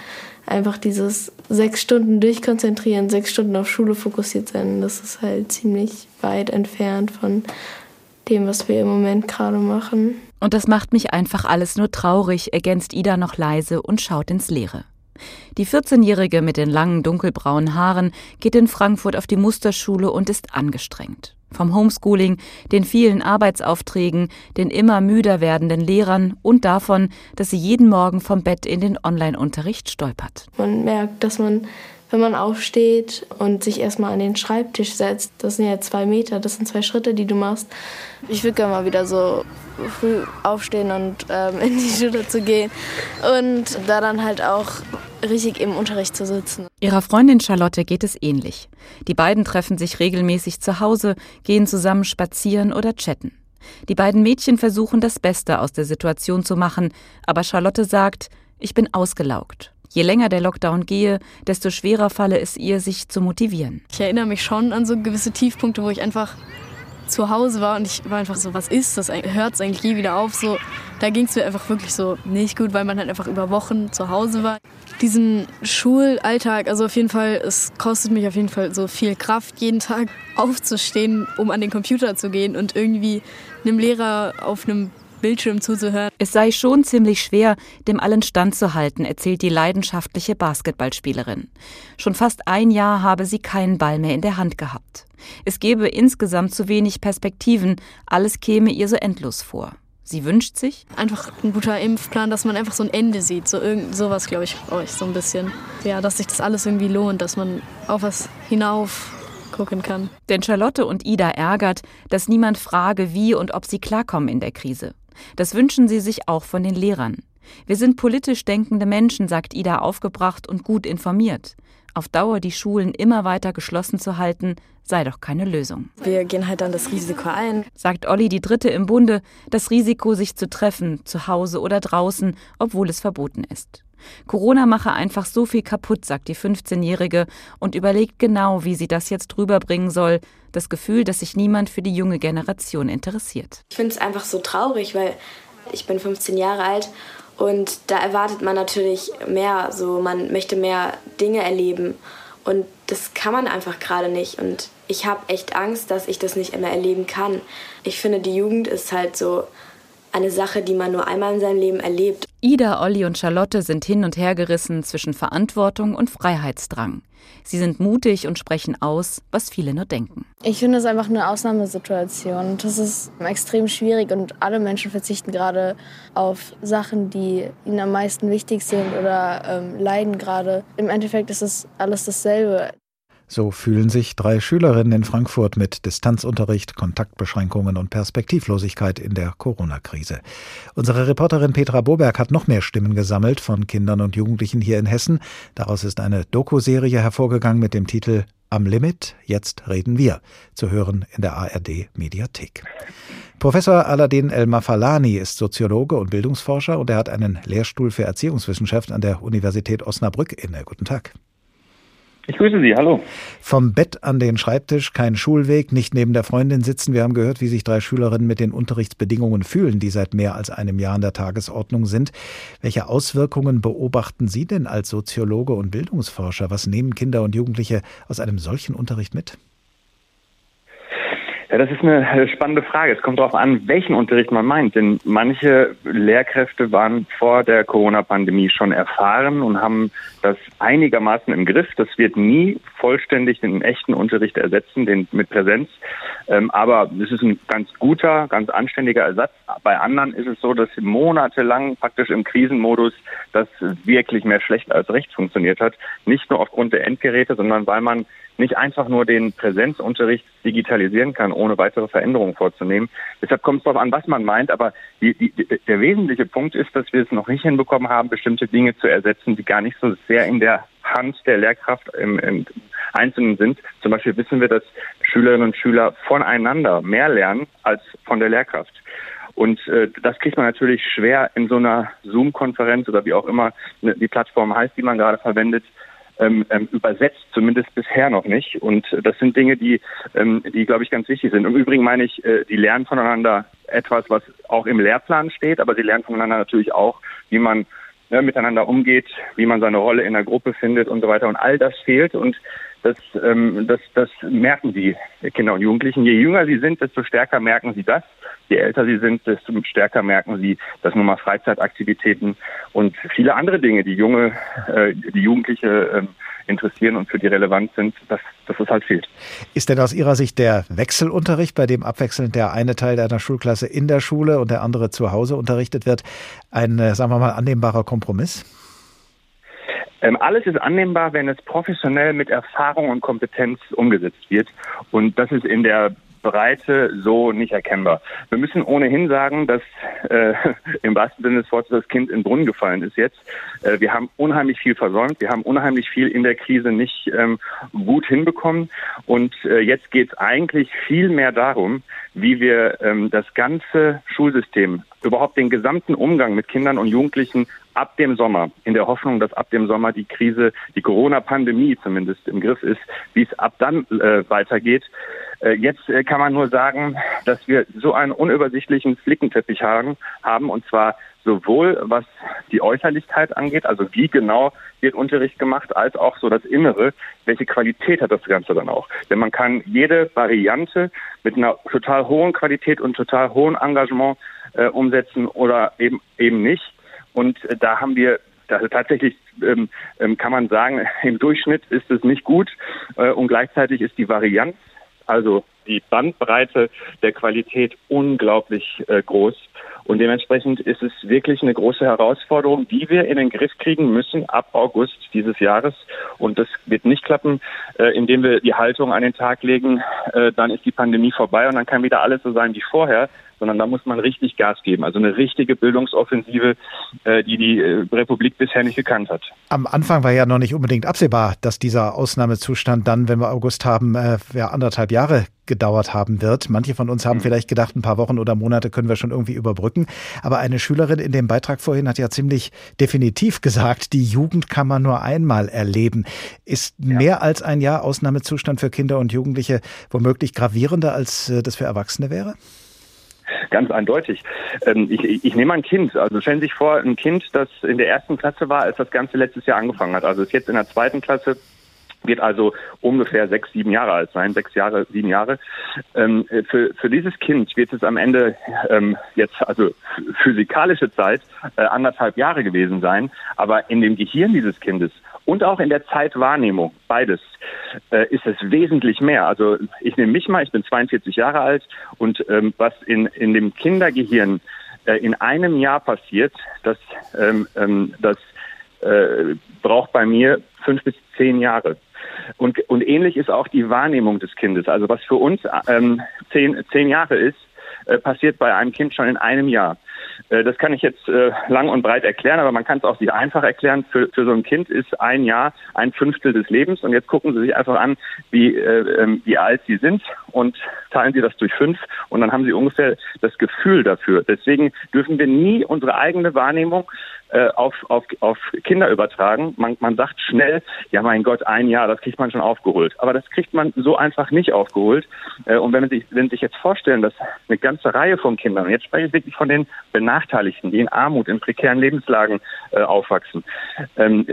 einfach dieses sechs Stunden durchkonzentrieren, sechs Stunden auf Schule fokussiert sein, das ist halt ziemlich weit entfernt von dem, was wir im Moment gerade machen. Und das macht mich einfach alles nur traurig, ergänzt Ida noch leise und schaut ins Leere. Die 14-Jährige mit den langen dunkelbraunen Haaren geht in Frankfurt auf die Musterschule und ist angestrengt. Vom Homeschooling, den vielen Arbeitsaufträgen, den immer müder werdenden Lehrern und davon, dass sie jeden Morgen vom Bett in den Online-Unterricht stolpert. Man merkt, dass man, wenn man aufsteht und sich erstmal an den Schreibtisch setzt, das sind ja zwei Meter, das sind zwei Schritte, die du machst. Ich würde gerne mal wieder so früh aufstehen und ähm, in die Schule zu gehen und da dann halt auch richtig im Unterricht zu sitzen. Ihrer Freundin Charlotte geht es ähnlich. Die beiden treffen sich regelmäßig zu Hause, gehen zusammen spazieren oder chatten. Die beiden Mädchen versuchen das Beste aus der Situation zu machen, aber Charlotte sagt, ich bin ausgelaugt. Je länger der Lockdown gehe, desto schwerer falle es ihr, sich zu motivieren. Ich erinnere mich schon an so gewisse Tiefpunkte, wo ich einfach zu Hause war und ich war einfach so, was ist das? Hört es eigentlich je wieder auf? So, da ging es mir einfach wirklich so nicht gut, weil man halt einfach über Wochen zu Hause war. Diesen Schulalltag, also auf jeden Fall, es kostet mich auf jeden Fall so viel Kraft, jeden Tag aufzustehen, um an den Computer zu gehen und irgendwie einem Lehrer auf einem Bildschirm zuzuhören. Es sei schon ziemlich schwer, dem allen standzuhalten, erzählt die leidenschaftliche Basketballspielerin. Schon fast ein Jahr habe sie keinen Ball mehr in der Hand gehabt. Es gebe insgesamt zu wenig Perspektiven, alles käme ihr so endlos vor. Sie wünscht sich einfach ein guter Impfplan, dass man einfach so ein Ende sieht. So irgend sowas, glaube ich, brauche ich so ein bisschen. Ja, dass sich das alles irgendwie lohnt, dass man auf was hinauf gucken kann. Denn Charlotte und Ida ärgert, dass niemand frage, wie und ob sie klarkommen in der Krise. Das wünschen sie sich auch von den Lehrern. Wir sind politisch denkende Menschen, sagt Ida aufgebracht und gut informiert. Auf Dauer die Schulen immer weiter geschlossen zu halten, sei doch keine Lösung. Wir gehen halt dann das Risiko ein, sagt Olli die Dritte im Bunde, das Risiko, sich zu treffen, zu Hause oder draußen, obwohl es verboten ist. Corona mache einfach so viel kaputt, sagt die 15-Jährige und überlegt genau, wie sie das jetzt rüberbringen soll. Das Gefühl, dass sich niemand für die junge Generation interessiert. Ich finde es einfach so traurig, weil ich bin 15 Jahre alt und da erwartet man natürlich mehr, so man möchte mehr Dinge erleben und das kann man einfach gerade nicht und ich habe echt Angst, dass ich das nicht immer erleben kann. Ich finde, die Jugend ist halt so eine Sache, die man nur einmal in seinem Leben erlebt. Ida, Olli und Charlotte sind hin und her gerissen zwischen Verantwortung und Freiheitsdrang. Sie sind mutig und sprechen aus, was viele nur denken. Ich finde es einfach eine Ausnahmesituation. Das ist extrem schwierig und alle Menschen verzichten gerade auf Sachen, die ihnen am meisten wichtig sind oder ähm, leiden gerade. Im Endeffekt ist es alles dasselbe. So fühlen sich drei Schülerinnen in Frankfurt mit Distanzunterricht, Kontaktbeschränkungen und Perspektivlosigkeit in der Corona-Krise. Unsere Reporterin Petra Boberg hat noch mehr Stimmen gesammelt von Kindern und Jugendlichen hier in Hessen. Daraus ist eine Doku-Serie hervorgegangen mit dem Titel Am Limit, jetzt reden wir, zu hören in der ARD Mediathek. Professor Aladin El-Mafalani ist Soziologe und Bildungsforscher und er hat einen Lehrstuhl für Erziehungswissenschaft an der Universität Osnabrück inne. Guten Tag. Ich grüße Sie, hallo. Vom Bett an den Schreibtisch, kein Schulweg, nicht neben der Freundin sitzen. Wir haben gehört, wie sich drei Schülerinnen mit den Unterrichtsbedingungen fühlen, die seit mehr als einem Jahr an der Tagesordnung sind. Welche Auswirkungen beobachten Sie denn als Soziologe und Bildungsforscher? Was nehmen Kinder und Jugendliche aus einem solchen Unterricht mit? Ja, das ist eine spannende Frage. Es kommt darauf an, welchen Unterricht man meint. Denn manche Lehrkräfte waren vor der Corona-Pandemie schon erfahren und haben das einigermaßen im Griff. Das wird nie vollständig den echten Unterricht ersetzen, den mit Präsenz. Ähm, aber es ist ein ganz guter, ganz anständiger Ersatz. Bei anderen ist es so, dass monatelang praktisch im Krisenmodus das wirklich mehr schlecht als recht funktioniert hat. Nicht nur aufgrund der Endgeräte, sondern weil man nicht einfach nur den Präsenzunterricht digitalisieren kann, ohne weitere Veränderungen vorzunehmen. Deshalb kommt es darauf an, was man meint. Aber die, die, der wesentliche Punkt ist, dass wir es noch nicht hinbekommen haben, bestimmte Dinge zu ersetzen, die gar nicht so sehr in der Hand der Lehrkraft im, im Einzelnen sind. Zum Beispiel wissen wir, dass Schülerinnen und Schüler voneinander mehr lernen als von der Lehrkraft. Und äh, das kriegt man natürlich schwer in so einer Zoom-Konferenz oder wie auch immer die Plattform heißt, die man gerade verwendet, ähm, ähm, übersetzt, zumindest bisher noch nicht. Und das sind Dinge, die, ähm, die glaube ich, ganz wichtig sind. Im Übrigen meine ich, äh, die lernen voneinander etwas, was auch im Lehrplan steht, aber sie lernen voneinander natürlich auch, wie man ne, miteinander umgeht, wie man seine Rolle in der Gruppe findet und so weiter. Und all das fehlt und das, ähm, das, das merken die Kinder und Jugendlichen. Je jünger sie sind, desto stärker merken sie das. Je älter sie sind, desto stärker merken sie, dass nun mal Freizeitaktivitäten und viele andere Dinge, die junge, äh, die Jugendliche äh, interessieren und für die relevant sind, dass, dass es halt fehlt. Ist denn aus Ihrer Sicht der Wechselunterricht, bei dem abwechselnd der eine Teil einer Schulklasse in der Schule und der andere zu Hause unterrichtet wird, ein, äh, sagen wir mal, annehmbarer Kompromiss? Ähm, alles ist annehmbar, wenn es professionell mit Erfahrung und Kompetenz umgesetzt wird. Und das ist in der Breite so nicht erkennbar. Wir müssen ohnehin sagen, dass äh, im wahrsten Sinne des Wortes das Kind in den Brunnen gefallen ist jetzt. Äh, wir haben unheimlich viel versäumt. Wir haben unheimlich viel in der Krise nicht ähm, gut hinbekommen. Und äh, jetzt geht es eigentlich viel mehr darum, wie wir ähm, das ganze Schulsystem, überhaupt den gesamten Umgang mit Kindern und Jugendlichen ab dem Sommer, in der Hoffnung, dass ab dem Sommer die Krise, die Corona-Pandemie zumindest im Griff ist, wie es ab dann äh, weitergeht, äh, jetzt äh, kann man nur sagen, dass wir so einen unübersichtlichen Flickenteppich haben, haben und zwar sowohl was die Äußerlichkeit angeht, also wie genau wird Unterricht gemacht, als auch so das Innere, welche Qualität hat das Ganze dann auch. Denn man kann jede Variante mit einer total hohen Qualität und total hohen Engagement äh, umsetzen oder eben eben nicht. Und äh, da haben wir also tatsächlich ähm, ähm, kann man sagen, im Durchschnitt ist es nicht gut äh, und gleichzeitig ist die Varianz also die Bandbreite der Qualität unglaublich äh, groß. Und dementsprechend ist es wirklich eine große Herausforderung, die wir in den Griff kriegen müssen ab August dieses Jahres. Und das wird nicht klappen, äh, indem wir die Haltung an den Tag legen, äh, dann ist die Pandemie vorbei und dann kann wieder alles so sein wie vorher, sondern da muss man richtig Gas geben. Also eine richtige Bildungsoffensive, äh, die die Republik bisher nicht gekannt hat. Am Anfang war ja noch nicht unbedingt absehbar, dass dieser Ausnahmezustand dann, wenn wir August haben, ja, anderthalb Jahre gedauert haben wird. Manche von uns haben mhm. vielleicht gedacht, ein paar Wochen oder Monate können wir schon irgendwie überbrücken. Aber eine Schülerin in dem Beitrag vorhin hat ja ziemlich definitiv gesagt, die Jugend kann man nur einmal erleben. Ist ja. mehr als ein Jahr Ausnahmezustand für Kinder und Jugendliche womöglich gravierender, als das für Erwachsene wäre? Ganz eindeutig. Ähm, ich, ich nehme ein Kind. Also stellen Sie sich vor, ein Kind, das in der ersten Klasse war, als das Ganze letztes Jahr angefangen hat. Also ist jetzt in der zweiten Klasse wird also ungefähr sechs, sieben Jahre alt sein, sechs Jahre, sieben Jahre. Ähm, für, für dieses Kind wird es am Ende ähm, jetzt, also physikalische Zeit, äh, anderthalb Jahre gewesen sein. Aber in dem Gehirn dieses Kindes und auch in der Zeitwahrnehmung, beides, äh, ist es wesentlich mehr. Also ich nehme mich mal, ich bin 42 Jahre alt und ähm, was in, in dem Kindergehirn äh, in einem Jahr passiert, das, ähm, ähm, das äh, braucht bei mir fünf bis zehn Jahre. Und, und ähnlich ist auch die Wahrnehmung des Kindes. Also was für uns ähm, zehn, zehn Jahre ist, äh, passiert bei einem Kind schon in einem Jahr. Äh, das kann ich jetzt äh, lang und breit erklären, aber man kann es auch sehr einfach erklären. Für, für so ein Kind ist ein Jahr ein Fünftel des Lebens. Und jetzt gucken Sie sich einfach an, wie, äh, ähm, wie alt Sie sind und teilen Sie das durch fünf. Und dann haben Sie ungefähr das Gefühl dafür. Deswegen dürfen wir nie unsere eigene Wahrnehmung äh, auf, auf, auf Kinder übertragen. Man, man sagt schnell, ja mein Gott, ein Jahr, das kriegt man schon aufgeholt. Aber das kriegt man so einfach nicht aufgeholt. Äh, und wenn, man sich, wenn Sie sich jetzt vorstellen, dass eine ganze Reihe von Kindern, und jetzt spreche ich wirklich von den Benachteiligten, die in Armut, in prekären Lebenslagen äh, aufwachsen, ähm,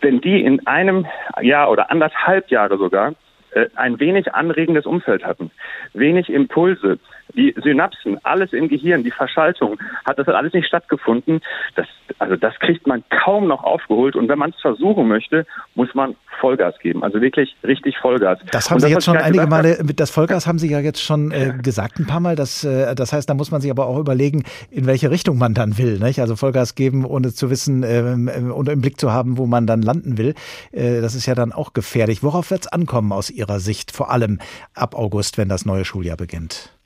wenn die in einem Jahr oder anderthalb Jahre sogar äh, ein wenig anregendes Umfeld hatten, wenig Impulse, die Synapsen, alles im Gehirn, die Verschaltung, hat das hat alles nicht stattgefunden. Das, also das kriegt man kaum noch aufgeholt. Und wenn man es versuchen möchte, muss man Vollgas geben. Also wirklich richtig Vollgas. Das haben das, Sie jetzt schon einige Male, das Vollgas haben Sie ja jetzt schon äh, gesagt ein paar Mal. Das, äh, das heißt, da muss man sich aber auch überlegen, in welche Richtung man dann will. Nicht? Also Vollgas geben, ohne zu wissen ähm, äh, und im Blick zu haben, wo man dann landen will. Äh, das ist ja dann auch gefährlich. Worauf wird es ankommen aus Ihrer Sicht, vor allem ab August, wenn das neue Schuljahr beginnt?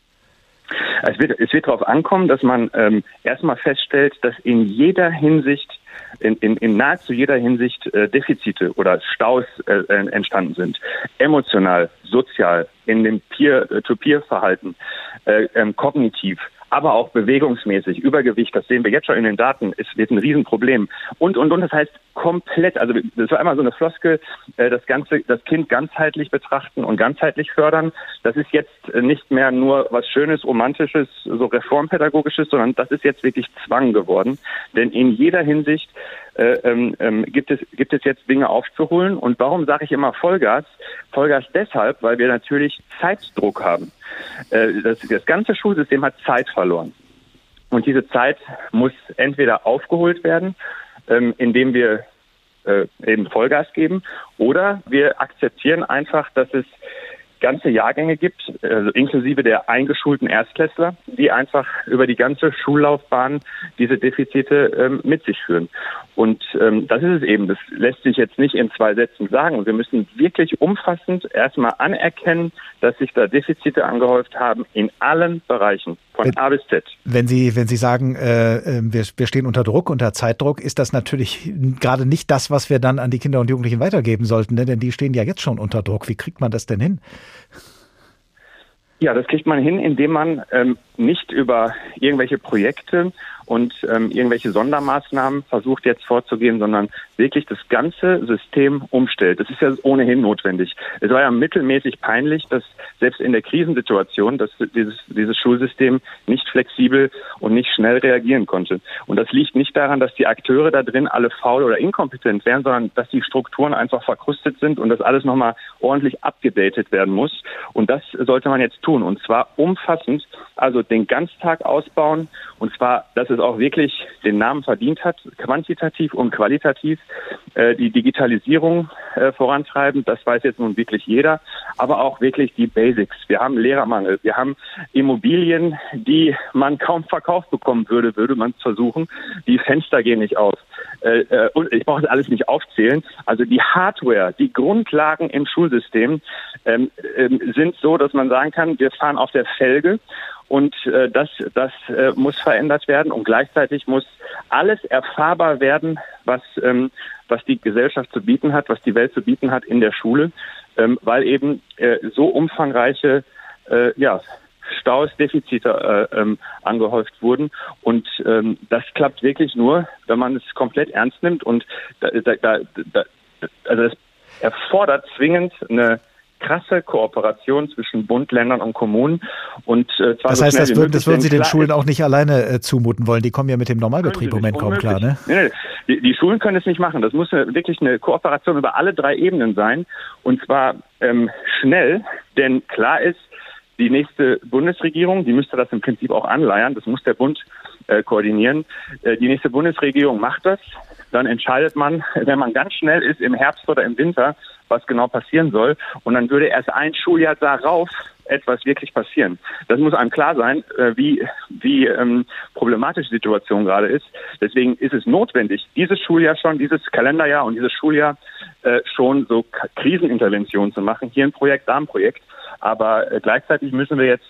Es wird, es wird darauf ankommen, dass man ähm, erstmal feststellt, dass in jeder Hinsicht, in, in, in nahezu jeder Hinsicht äh, Defizite oder Staus äh, äh entstanden sind. Emotional, sozial, in dem Peer-to-Peer-Verhalten, äh, ähm, kognitiv aber auch bewegungsmäßig. Übergewicht, das sehen wir jetzt schon in den Daten, ist, wird ein Riesenproblem. Und, und, und, das heißt komplett, also das war immer so eine Floskel, äh, das Ganze, das Kind ganzheitlich betrachten und ganzheitlich fördern. Das ist jetzt nicht mehr nur was Schönes, Romantisches, so Reformpädagogisches, sondern das ist jetzt wirklich Zwang geworden. Denn in jeder Hinsicht äh, ähm, ähm, gibt, es, gibt es jetzt Dinge aufzuholen. Und warum sage ich immer Vollgas? Vollgas deshalb, weil wir natürlich Zeitdruck haben. Äh, das, das ganze Schulsystem hat Zeit verloren. Und diese Zeit muss entweder aufgeholt werden, ähm, indem wir äh, eben Vollgas geben, oder wir akzeptieren einfach, dass es ganze Jahrgänge gibt, also inklusive der eingeschulten Erstklässler, die einfach über die ganze Schullaufbahn diese Defizite ähm, mit sich führen. Und ähm, das ist es eben. Das lässt sich jetzt nicht in zwei Sätzen sagen. Wir müssen wirklich umfassend erstmal anerkennen, dass sich da Defizite angehäuft haben in allen Bereichen, von wenn, A bis Z. Wenn Sie, wenn Sie sagen, äh, ähm, wir, wir stehen unter Druck, unter Zeitdruck, ist das natürlich gerade nicht das, was wir dann an die Kinder und Jugendlichen weitergeben sollten, ne? denn die stehen ja jetzt schon unter Druck. Wie kriegt man das denn hin? Ja, das kriegt man hin, indem man ähm, nicht über irgendwelche Projekte und ähm, irgendwelche Sondermaßnahmen versucht jetzt vorzugehen, sondern wirklich das ganze System umstellt. Das ist ja ohnehin notwendig. Es war ja mittelmäßig peinlich, dass selbst in der Krisensituation, dass dieses, dieses Schulsystem nicht flexibel und nicht schnell reagieren konnte. Und das liegt nicht daran, dass die Akteure da drin alle faul oder inkompetent wären, sondern dass die Strukturen einfach verkrustet sind und das alles nochmal ordentlich abgedatet werden muss. Und das sollte man jetzt tun. Und zwar umfassend, also den Ganztag ausbauen. Und zwar, dass es auch wirklich den Namen verdient hat, quantitativ und qualitativ äh, die Digitalisierung äh, vorantreiben. Das weiß jetzt nun wirklich jeder, aber auch wirklich die Basics. Wir haben Lehrermangel, wir haben Immobilien, die man kaum verkauft bekommen würde, würde man versuchen. Die Fenster gehen nicht auf. Äh und ich brauche das alles nicht aufzählen. Also die Hardware, die Grundlagen im Schulsystem ähm, ähm, sind so, dass man sagen kann, wir fahren auf der Felge und äh, das, das äh, muss verändert werden und gleichzeitig muss alles erfahrbar werden, was, ähm, was die Gesellschaft zu bieten hat, was die Welt zu bieten hat in der Schule, ähm, weil eben äh, so umfangreiche äh, ja, Staus, Defizite äh, ähm, angehäuft wurden. Und ähm, das klappt wirklich nur, wenn man es komplett ernst nimmt. Und da, da, da, also es erfordert zwingend eine krasse Kooperation zwischen Bund, Ländern und Kommunen. Und, äh, zwar das so heißt, das, würden, das würden Sie den Schulen auch nicht alleine äh, zumuten wollen. Die kommen ja mit dem Normalbetrieb im Moment kaum klar. Ne? Nee, nee. Die, die, Schulen können es nicht machen. Das muss wirklich eine Kooperation über alle drei Ebenen sein. Und zwar ähm, schnell, denn klar ist, die nächste Bundesregierung, die müsste das im Prinzip auch anleiern, das muss der Bund äh, koordinieren. Äh, die nächste Bundesregierung macht das. Dann entscheidet man, wenn man ganz schnell ist, im Herbst oder im Winter, was genau passieren soll. Und dann würde erst ein Schuljahr darauf etwas wirklich passieren. Das muss einem klar sein, äh, wie, wie ähm, problematisch die Situation gerade ist. Deswegen ist es notwendig, dieses Schuljahr schon, dieses Kalenderjahr und dieses Schuljahr äh, schon so Kriseninterventionen zu machen. Hier ein Projekt, da ein Projekt. Aber äh, gleichzeitig müssen wir jetzt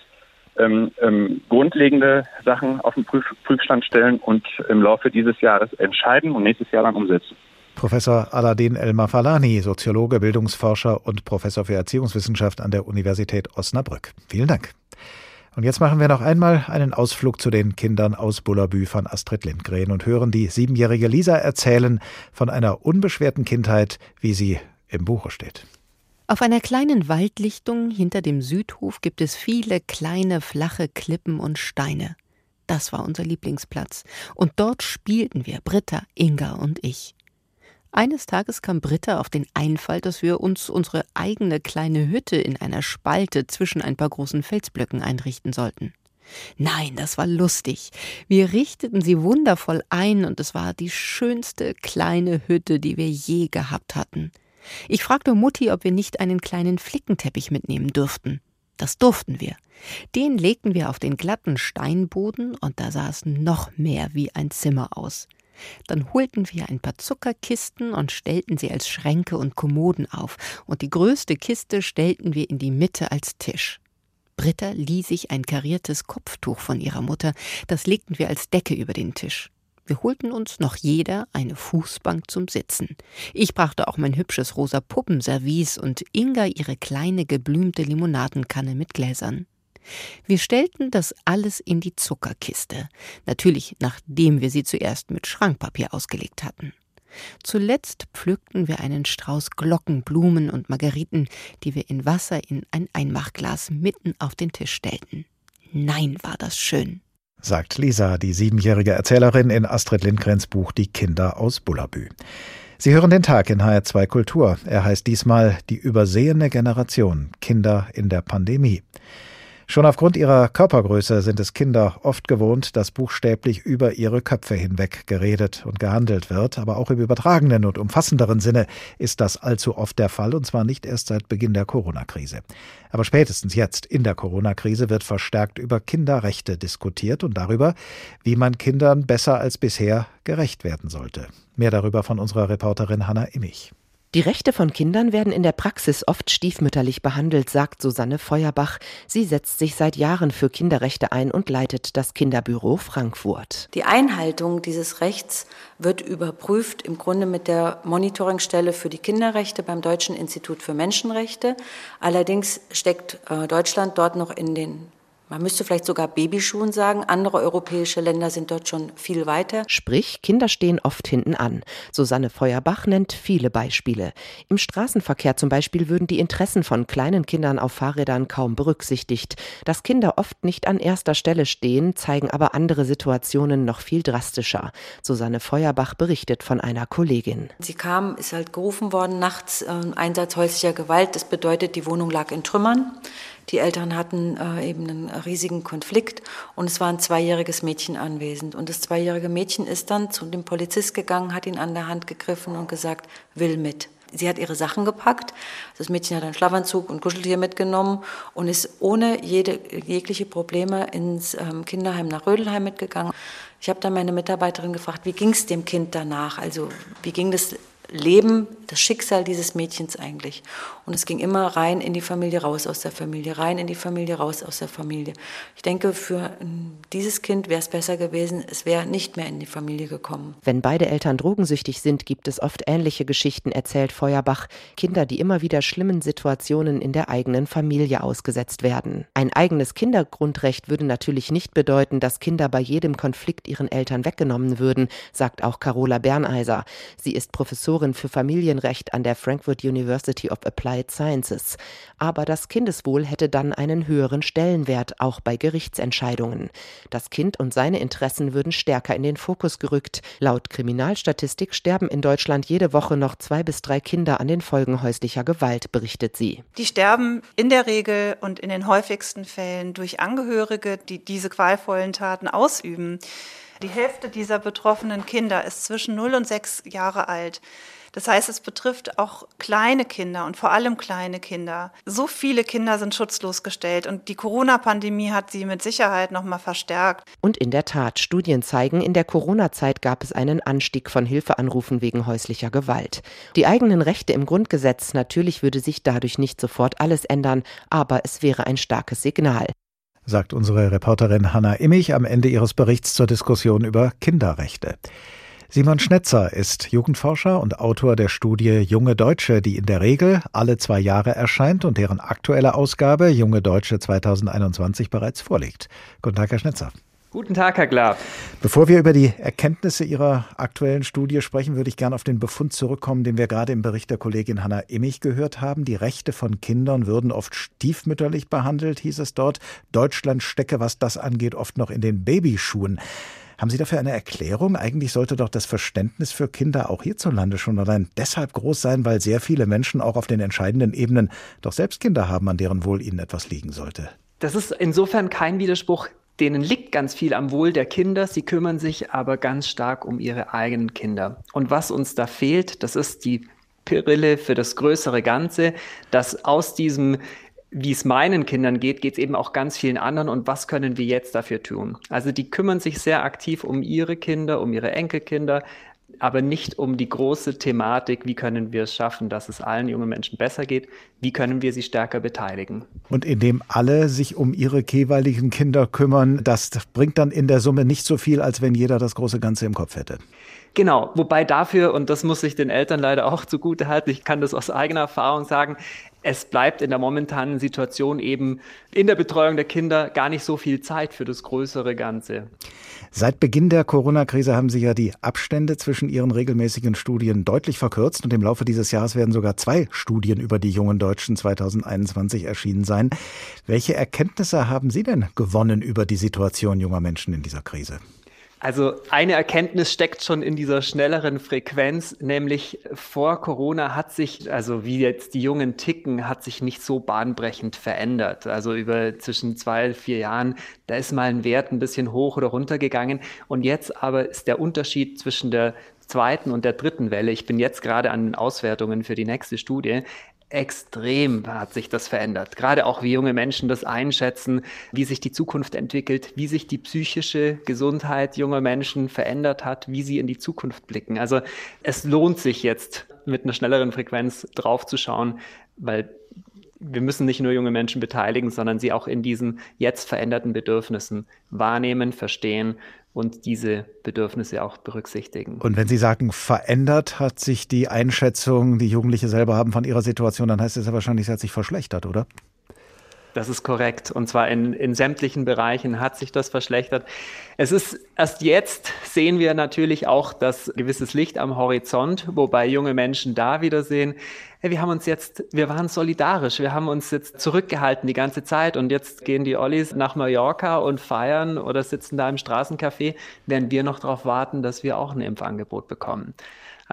ähm, ähm, grundlegende Sachen auf den Prüf Prüfstand stellen und im Laufe dieses Jahres entscheiden und nächstes Jahr dann umsetzen. Professor Aladin El-Mafalani, Soziologe, Bildungsforscher und Professor für Erziehungswissenschaft an der Universität Osnabrück. Vielen Dank. Und jetzt machen wir noch einmal einen Ausflug zu den Kindern aus Bullabü von Astrid Lindgren und hören die siebenjährige Lisa erzählen von einer unbeschwerten Kindheit, wie sie im Buche steht. Auf einer kleinen Waldlichtung hinter dem Südhof gibt es viele kleine, flache Klippen und Steine. Das war unser Lieblingsplatz. Und dort spielten wir, Britta, Inga und ich. Eines Tages kam Britta auf den Einfall, dass wir uns unsere eigene kleine Hütte in einer Spalte zwischen ein paar großen Felsblöcken einrichten sollten. Nein, das war lustig. Wir richteten sie wundervoll ein und es war die schönste kleine Hütte, die wir je gehabt hatten. Ich fragte Mutti, ob wir nicht einen kleinen Flickenteppich mitnehmen dürften. Das durften wir. Den legten wir auf den glatten Steinboden und da sah es noch mehr wie ein Zimmer aus. Dann holten wir ein paar Zuckerkisten und stellten sie als Schränke und Kommoden auf, und die größte Kiste stellten wir in die Mitte als Tisch. Britta lieh sich ein kariertes Kopftuch von ihrer Mutter, das legten wir als Decke über den Tisch. Wir holten uns noch jeder eine Fußbank zum Sitzen. Ich brachte auch mein hübsches rosa Puppenservice und Inga ihre kleine geblümte Limonadenkanne mit Gläsern. Wir stellten das alles in die Zuckerkiste, natürlich nachdem wir sie zuerst mit Schrankpapier ausgelegt hatten. Zuletzt pflückten wir einen Strauß Glockenblumen und Margeriten, die wir in Wasser in ein Einmachglas mitten auf den Tisch stellten. Nein, war das schön. Sagt Lisa, die siebenjährige Erzählerin in Astrid Lindgrens Buch Die Kinder aus Bullabü. Sie hören den Tag in HR2 Kultur. Er heißt diesmal Die übersehene Generation Kinder in der Pandemie. Schon aufgrund ihrer Körpergröße sind es Kinder oft gewohnt, dass buchstäblich über ihre Köpfe hinweg geredet und gehandelt wird, aber auch im übertragenen und umfassenderen Sinne ist das allzu oft der Fall, und zwar nicht erst seit Beginn der Corona-Krise. Aber spätestens jetzt in der Corona-Krise wird verstärkt über Kinderrechte diskutiert und darüber, wie man Kindern besser als bisher gerecht werden sollte. Mehr darüber von unserer Reporterin Hanna Immich. Die Rechte von Kindern werden in der Praxis oft stiefmütterlich behandelt, sagt Susanne Feuerbach. Sie setzt sich seit Jahren für Kinderrechte ein und leitet das Kinderbüro Frankfurt. Die Einhaltung dieses Rechts wird überprüft im Grunde mit der Monitoringstelle für die Kinderrechte beim Deutschen Institut für Menschenrechte. Allerdings steckt äh, Deutschland dort noch in den man müsste vielleicht sogar Babyschuhen sagen. Andere europäische Länder sind dort schon viel weiter. Sprich, Kinder stehen oft hinten an. Susanne Feuerbach nennt viele Beispiele. Im Straßenverkehr zum Beispiel würden die Interessen von kleinen Kindern auf Fahrrädern kaum berücksichtigt. Dass Kinder oft nicht an erster Stelle stehen, zeigen aber andere Situationen noch viel drastischer. Susanne Feuerbach berichtet von einer Kollegin. Sie kam, ist halt gerufen worden, nachts äh, Einsatz häuslicher Gewalt. Das bedeutet, die Wohnung lag in Trümmern. Die Eltern hatten äh, eben einen riesigen Konflikt und es war ein zweijähriges Mädchen anwesend. Und das zweijährige Mädchen ist dann zu dem Polizist gegangen, hat ihn an der Hand gegriffen und gesagt, will mit. Sie hat ihre Sachen gepackt. Das Mädchen hat einen Schlafanzug und Kuscheltier mitgenommen und ist ohne jede, jegliche Probleme ins ähm, Kinderheim nach Rödelheim mitgegangen. Ich habe dann meine Mitarbeiterin gefragt, wie ging es dem Kind danach? Also wie ging das Leben, das Schicksal dieses Mädchens eigentlich. Und es ging immer rein in die Familie, raus aus der Familie, rein in die Familie, raus aus der Familie. Ich denke, für dieses Kind wäre es besser gewesen, es wäre nicht mehr in die Familie gekommen. Wenn beide Eltern drogensüchtig sind, gibt es oft ähnliche Geschichten, erzählt Feuerbach. Kinder, die immer wieder schlimmen Situationen in der eigenen Familie ausgesetzt werden. Ein eigenes Kindergrundrecht würde natürlich nicht bedeuten, dass Kinder bei jedem Konflikt ihren Eltern weggenommen würden, sagt auch Carola Berneiser. Sie ist Professorin Professorin für Familienrecht an der Frankfurt University of Applied Sciences. Aber das Kindeswohl hätte dann einen höheren Stellenwert, auch bei Gerichtsentscheidungen. Das Kind und seine Interessen würden stärker in den Fokus gerückt. Laut Kriminalstatistik sterben in Deutschland jede Woche noch zwei bis drei Kinder an den Folgen häuslicher Gewalt, berichtet sie. Die sterben in der Regel und in den häufigsten Fällen durch Angehörige, die diese qualvollen Taten ausüben. Die Hälfte dieser betroffenen Kinder ist zwischen 0 und 6 Jahre alt. Das heißt, es betrifft auch kleine Kinder und vor allem kleine Kinder. So viele Kinder sind schutzlos gestellt und die Corona-Pandemie hat sie mit Sicherheit noch mal verstärkt. Und in der Tat, Studien zeigen, in der Corona-Zeit gab es einen Anstieg von Hilfeanrufen wegen häuslicher Gewalt. Die eigenen Rechte im Grundgesetz, natürlich würde sich dadurch nicht sofort alles ändern, aber es wäre ein starkes Signal sagt unsere Reporterin Hanna Immich am Ende ihres Berichts zur Diskussion über Kinderrechte. Simon Schnetzer ist Jugendforscher und Autor der Studie Junge Deutsche, die in der Regel alle zwei Jahre erscheint und deren aktuelle Ausgabe Junge Deutsche 2021 bereits vorliegt. Guten Tag, Herr Schnetzer. Guten Tag, Herr Glab. Bevor wir über die Erkenntnisse Ihrer aktuellen Studie sprechen, würde ich gerne auf den Befund zurückkommen, den wir gerade im Bericht der Kollegin Hanna Immich gehört haben. Die Rechte von Kindern würden oft stiefmütterlich behandelt, hieß es dort. Deutschland stecke, was das angeht, oft noch in den Babyschuhen. Haben Sie dafür eine Erklärung? Eigentlich sollte doch das Verständnis für Kinder auch hierzulande schon allein deshalb groß sein, weil sehr viele Menschen auch auf den entscheidenden Ebenen doch selbst Kinder haben, an deren Wohl ihnen etwas liegen sollte. Das ist insofern kein Widerspruch. Denen liegt ganz viel am Wohl der Kinder, sie kümmern sich aber ganz stark um ihre eigenen Kinder. Und was uns da fehlt, das ist die Brille für das größere Ganze, dass aus diesem wie es meinen Kindern geht, geht es eben auch ganz vielen anderen und was können wir jetzt dafür tun? Also die kümmern sich sehr aktiv um ihre Kinder, um ihre Enkelkinder, aber nicht um die große Thematik, wie können wir es schaffen, dass es allen jungen Menschen besser geht, wie können wir sie stärker beteiligen. Und indem alle sich um ihre jeweiligen Kinder kümmern, das bringt dann in der Summe nicht so viel, als wenn jeder das große Ganze im Kopf hätte. Genau, wobei dafür, und das muss ich den Eltern leider auch zugute halten, ich kann das aus eigener Erfahrung sagen, es bleibt in der momentanen Situation eben in der Betreuung der Kinder gar nicht so viel Zeit für das größere Ganze. Seit Beginn der Corona-Krise haben sich ja die Abstände zwischen ihren regelmäßigen Studien deutlich verkürzt und im Laufe dieses Jahres werden sogar zwei Studien über die jungen Deutschen 2021 erschienen sein. Welche Erkenntnisse haben Sie denn gewonnen über die Situation junger Menschen in dieser Krise? Also eine Erkenntnis steckt schon in dieser schnelleren Frequenz, nämlich vor Corona hat sich, also wie jetzt die Jungen ticken, hat sich nicht so bahnbrechend verändert. Also über zwischen zwei, vier Jahren, da ist mal ein Wert ein bisschen hoch oder runter gegangen. Und jetzt aber ist der Unterschied zwischen der zweiten und der dritten Welle, ich bin jetzt gerade an den Auswertungen für die nächste Studie, extrem hat sich das verändert. Gerade auch wie junge Menschen das einschätzen, wie sich die Zukunft entwickelt, wie sich die psychische Gesundheit junger Menschen verändert hat, wie sie in die Zukunft blicken. Also es lohnt sich jetzt mit einer schnelleren Frequenz draufzuschauen, weil wir müssen nicht nur junge Menschen beteiligen, sondern sie auch in diesen jetzt veränderten Bedürfnissen wahrnehmen, verstehen und diese Bedürfnisse auch berücksichtigen. Und wenn Sie sagen, verändert hat sich die Einschätzung, die Jugendliche selber haben von ihrer Situation, dann heißt es ja wahrscheinlich, sie hat sich verschlechtert, oder? Das ist korrekt. Und zwar in, in sämtlichen Bereichen hat sich das verschlechtert. Es ist erst jetzt sehen wir natürlich auch das gewisses Licht am Horizont, wobei junge Menschen da wieder sehen, hey, wir haben uns jetzt, wir waren solidarisch, wir haben uns jetzt zurückgehalten die ganze Zeit und jetzt gehen die Ollis nach Mallorca und feiern oder sitzen da im Straßencafé, während wir noch darauf warten, dass wir auch ein Impfangebot bekommen.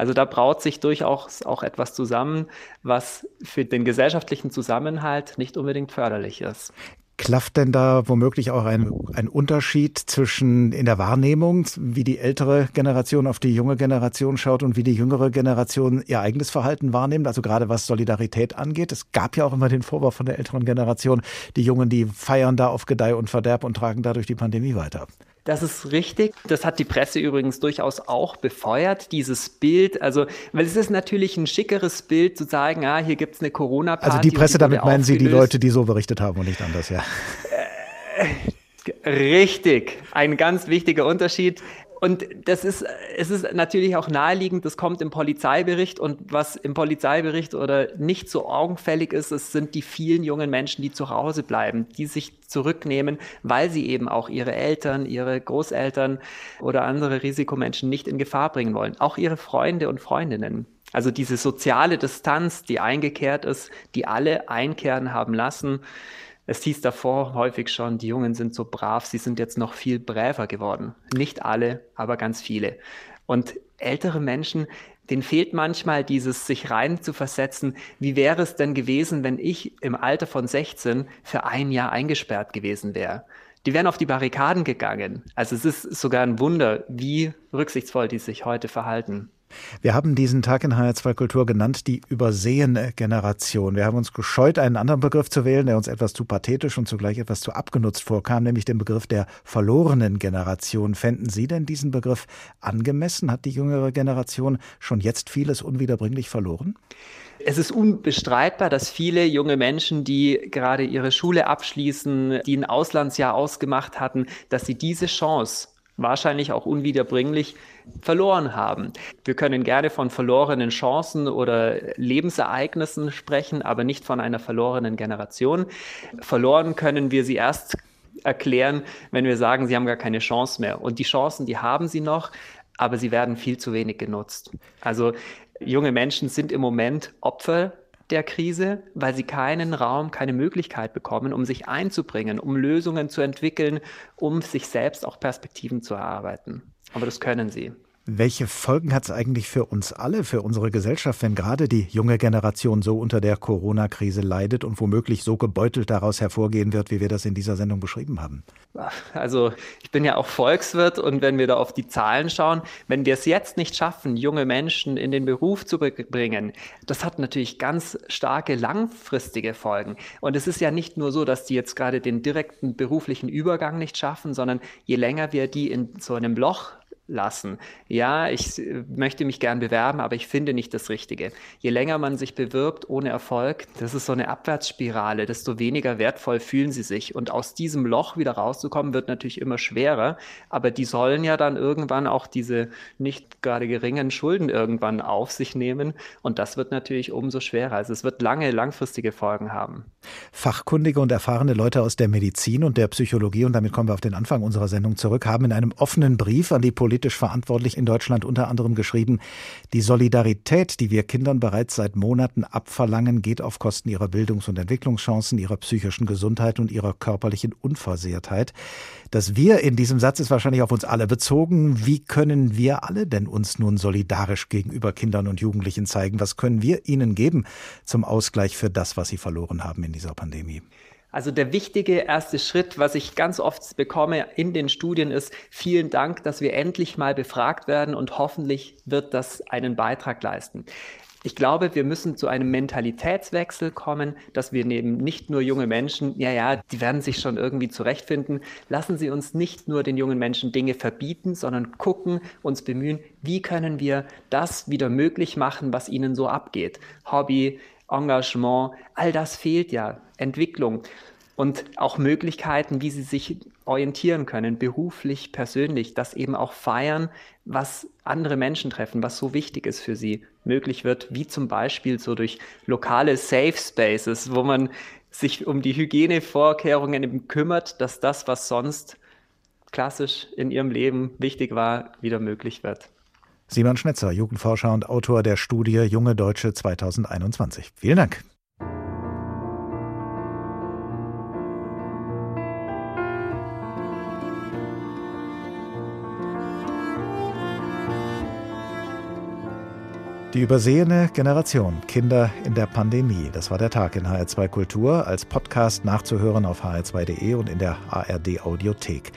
Also da braut sich durchaus auch etwas zusammen, was für den gesellschaftlichen Zusammenhalt nicht unbedingt förderlich ist. Klafft denn da womöglich auch ein, ein Unterschied zwischen in der Wahrnehmung, wie die ältere Generation auf die junge Generation schaut und wie die jüngere Generation ihr eigenes Verhalten wahrnimmt? Also gerade was Solidarität angeht. Es gab ja auch immer den Vorwurf von der älteren Generation, die Jungen, die feiern da auf Gedeih und Verderb und tragen dadurch die Pandemie weiter. Das ist richtig. Das hat die Presse übrigens durchaus auch befeuert, dieses Bild. Also, weil es ist natürlich ein schickeres Bild zu sagen, ah, hier gibt es eine Corona-Party. Also die Presse, die damit meinen Sie die Leute, die so berichtet haben und nicht anders, ja. Richtig. Ein ganz wichtiger Unterschied. Und das ist, es ist natürlich auch naheliegend, das kommt im Polizeibericht und was im Polizeibericht oder nicht so augenfällig ist, es sind die vielen jungen Menschen, die zu Hause bleiben, die sich zurücknehmen, weil sie eben auch ihre Eltern, ihre Großeltern oder andere Risikomenschen nicht in Gefahr bringen wollen. Auch ihre Freunde und Freundinnen. Also diese soziale Distanz, die eingekehrt ist, die alle einkehren haben lassen, es hieß davor häufig schon, die Jungen sind so brav, sie sind jetzt noch viel bräver geworden. Nicht alle, aber ganz viele. Und ältere Menschen, denen fehlt manchmal dieses sich rein zu versetzen. Wie wäre es denn gewesen, wenn ich im Alter von 16 für ein Jahr eingesperrt gewesen wäre? Die wären auf die Barrikaden gegangen. Also es ist sogar ein Wunder, wie rücksichtsvoll die sich heute verhalten. Wir haben diesen Tag in HR2 Kultur genannt, die übersehene Generation. Wir haben uns gescheut, einen anderen Begriff zu wählen, der uns etwas zu pathetisch und zugleich etwas zu abgenutzt vorkam, nämlich den Begriff der verlorenen Generation. Fänden Sie denn diesen Begriff angemessen? Hat die jüngere Generation schon jetzt vieles unwiederbringlich verloren? Es ist unbestreitbar, dass viele junge Menschen, die gerade ihre Schule abschließen, die ein Auslandsjahr ausgemacht hatten, dass sie diese Chance wahrscheinlich auch unwiederbringlich verloren haben. Wir können gerne von verlorenen Chancen oder Lebensereignissen sprechen, aber nicht von einer verlorenen Generation. Verloren können wir sie erst erklären, wenn wir sagen, sie haben gar keine Chance mehr. Und die Chancen, die haben sie noch, aber sie werden viel zu wenig genutzt. Also junge Menschen sind im Moment Opfer der Krise, weil sie keinen Raum, keine Möglichkeit bekommen, um sich einzubringen, um Lösungen zu entwickeln, um sich selbst auch Perspektiven zu erarbeiten. Aber das können sie. Welche Folgen hat es eigentlich für uns alle, für unsere Gesellschaft, wenn gerade die junge Generation so unter der Corona-Krise leidet und womöglich so gebeutelt daraus hervorgehen wird, wie wir das in dieser Sendung beschrieben haben? Also ich bin ja auch Volkswirt und wenn wir da auf die Zahlen schauen, wenn wir es jetzt nicht schaffen, junge Menschen in den Beruf zu bringen, das hat natürlich ganz starke langfristige Folgen. Und es ist ja nicht nur so, dass die jetzt gerade den direkten beruflichen Übergang nicht schaffen, sondern je länger wir die in so einem Loch lassen. Ja, ich äh, möchte mich gern bewerben, aber ich finde nicht das Richtige. Je länger man sich bewirbt ohne Erfolg, das ist so eine Abwärtsspirale, desto weniger wertvoll fühlen sie sich. Und aus diesem Loch wieder rauszukommen, wird natürlich immer schwerer. Aber die sollen ja dann irgendwann auch diese nicht gerade geringen Schulden irgendwann auf sich nehmen. Und das wird natürlich umso schwerer. Also es wird lange, langfristige Folgen haben. Fachkundige und erfahrene Leute aus der Medizin und der Psychologie, und damit kommen wir auf den Anfang unserer Sendung zurück, haben in einem offenen Brief an die politisch verantwortlich in Deutschland unter anderem geschrieben, die Solidarität, die wir Kindern bereits seit Monaten abverlangen, geht auf Kosten ihrer Bildungs- und Entwicklungschancen, ihrer psychischen Gesundheit und ihrer körperlichen Unversehrtheit. Das Wir in diesem Satz ist wahrscheinlich auf uns alle bezogen. Wie können wir alle denn uns nun solidarisch gegenüber Kindern und Jugendlichen zeigen? Was können wir ihnen geben zum Ausgleich für das, was sie verloren haben in dieser Pandemie? Also der wichtige erste Schritt, was ich ganz oft bekomme in den Studien, ist vielen Dank, dass wir endlich mal befragt werden und hoffentlich wird das einen Beitrag leisten. Ich glaube, wir müssen zu einem Mentalitätswechsel kommen, dass wir neben nicht nur junge Menschen, ja, ja, die werden sich schon irgendwie zurechtfinden. Lassen Sie uns nicht nur den jungen Menschen Dinge verbieten, sondern gucken, uns bemühen, wie können wir das wieder möglich machen, was ihnen so abgeht. Hobby, Engagement, all das fehlt ja. Entwicklung und auch Möglichkeiten, wie sie sich orientieren können, beruflich, persönlich, das eben auch feiern, was andere Menschen treffen, was so wichtig ist für sie, möglich wird, wie zum Beispiel so durch lokale Safe Spaces, wo man sich um die Hygienevorkehrungen eben kümmert, dass das, was sonst klassisch in ihrem Leben wichtig war, wieder möglich wird. Simon Schnetzer, Jugendforscher und Autor der Studie Junge Deutsche 2021. Vielen Dank. Die übersehene Generation Kinder in der Pandemie. Das war der Tag in HR2 Kultur, als Podcast nachzuhören auf hr2.de und in der ARD Audiothek.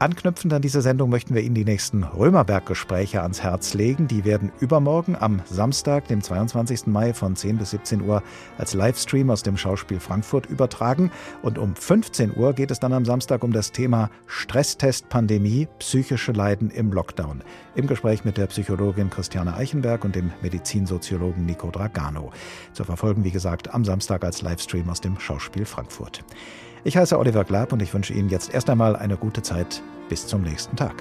Anknüpfend an diese Sendung möchten wir Ihnen die nächsten Römerberg-Gespräche ans Herz legen. Die werden übermorgen am Samstag, dem 22. Mai von 10 bis 17 Uhr als Livestream aus dem Schauspiel Frankfurt übertragen. Und um 15 Uhr geht es dann am Samstag um das Thema Stresstest Pandemie, psychische Leiden im Lockdown. Im Gespräch mit der Psychologin Christiane Eichenberg und dem Medizinsoziologen Nico Dragano. Zu verfolgen, wie gesagt, am Samstag als Livestream aus dem Schauspiel Frankfurt. Ich heiße Oliver Glab und ich wünsche Ihnen jetzt erst einmal eine gute Zeit. Bis zum nächsten Tag.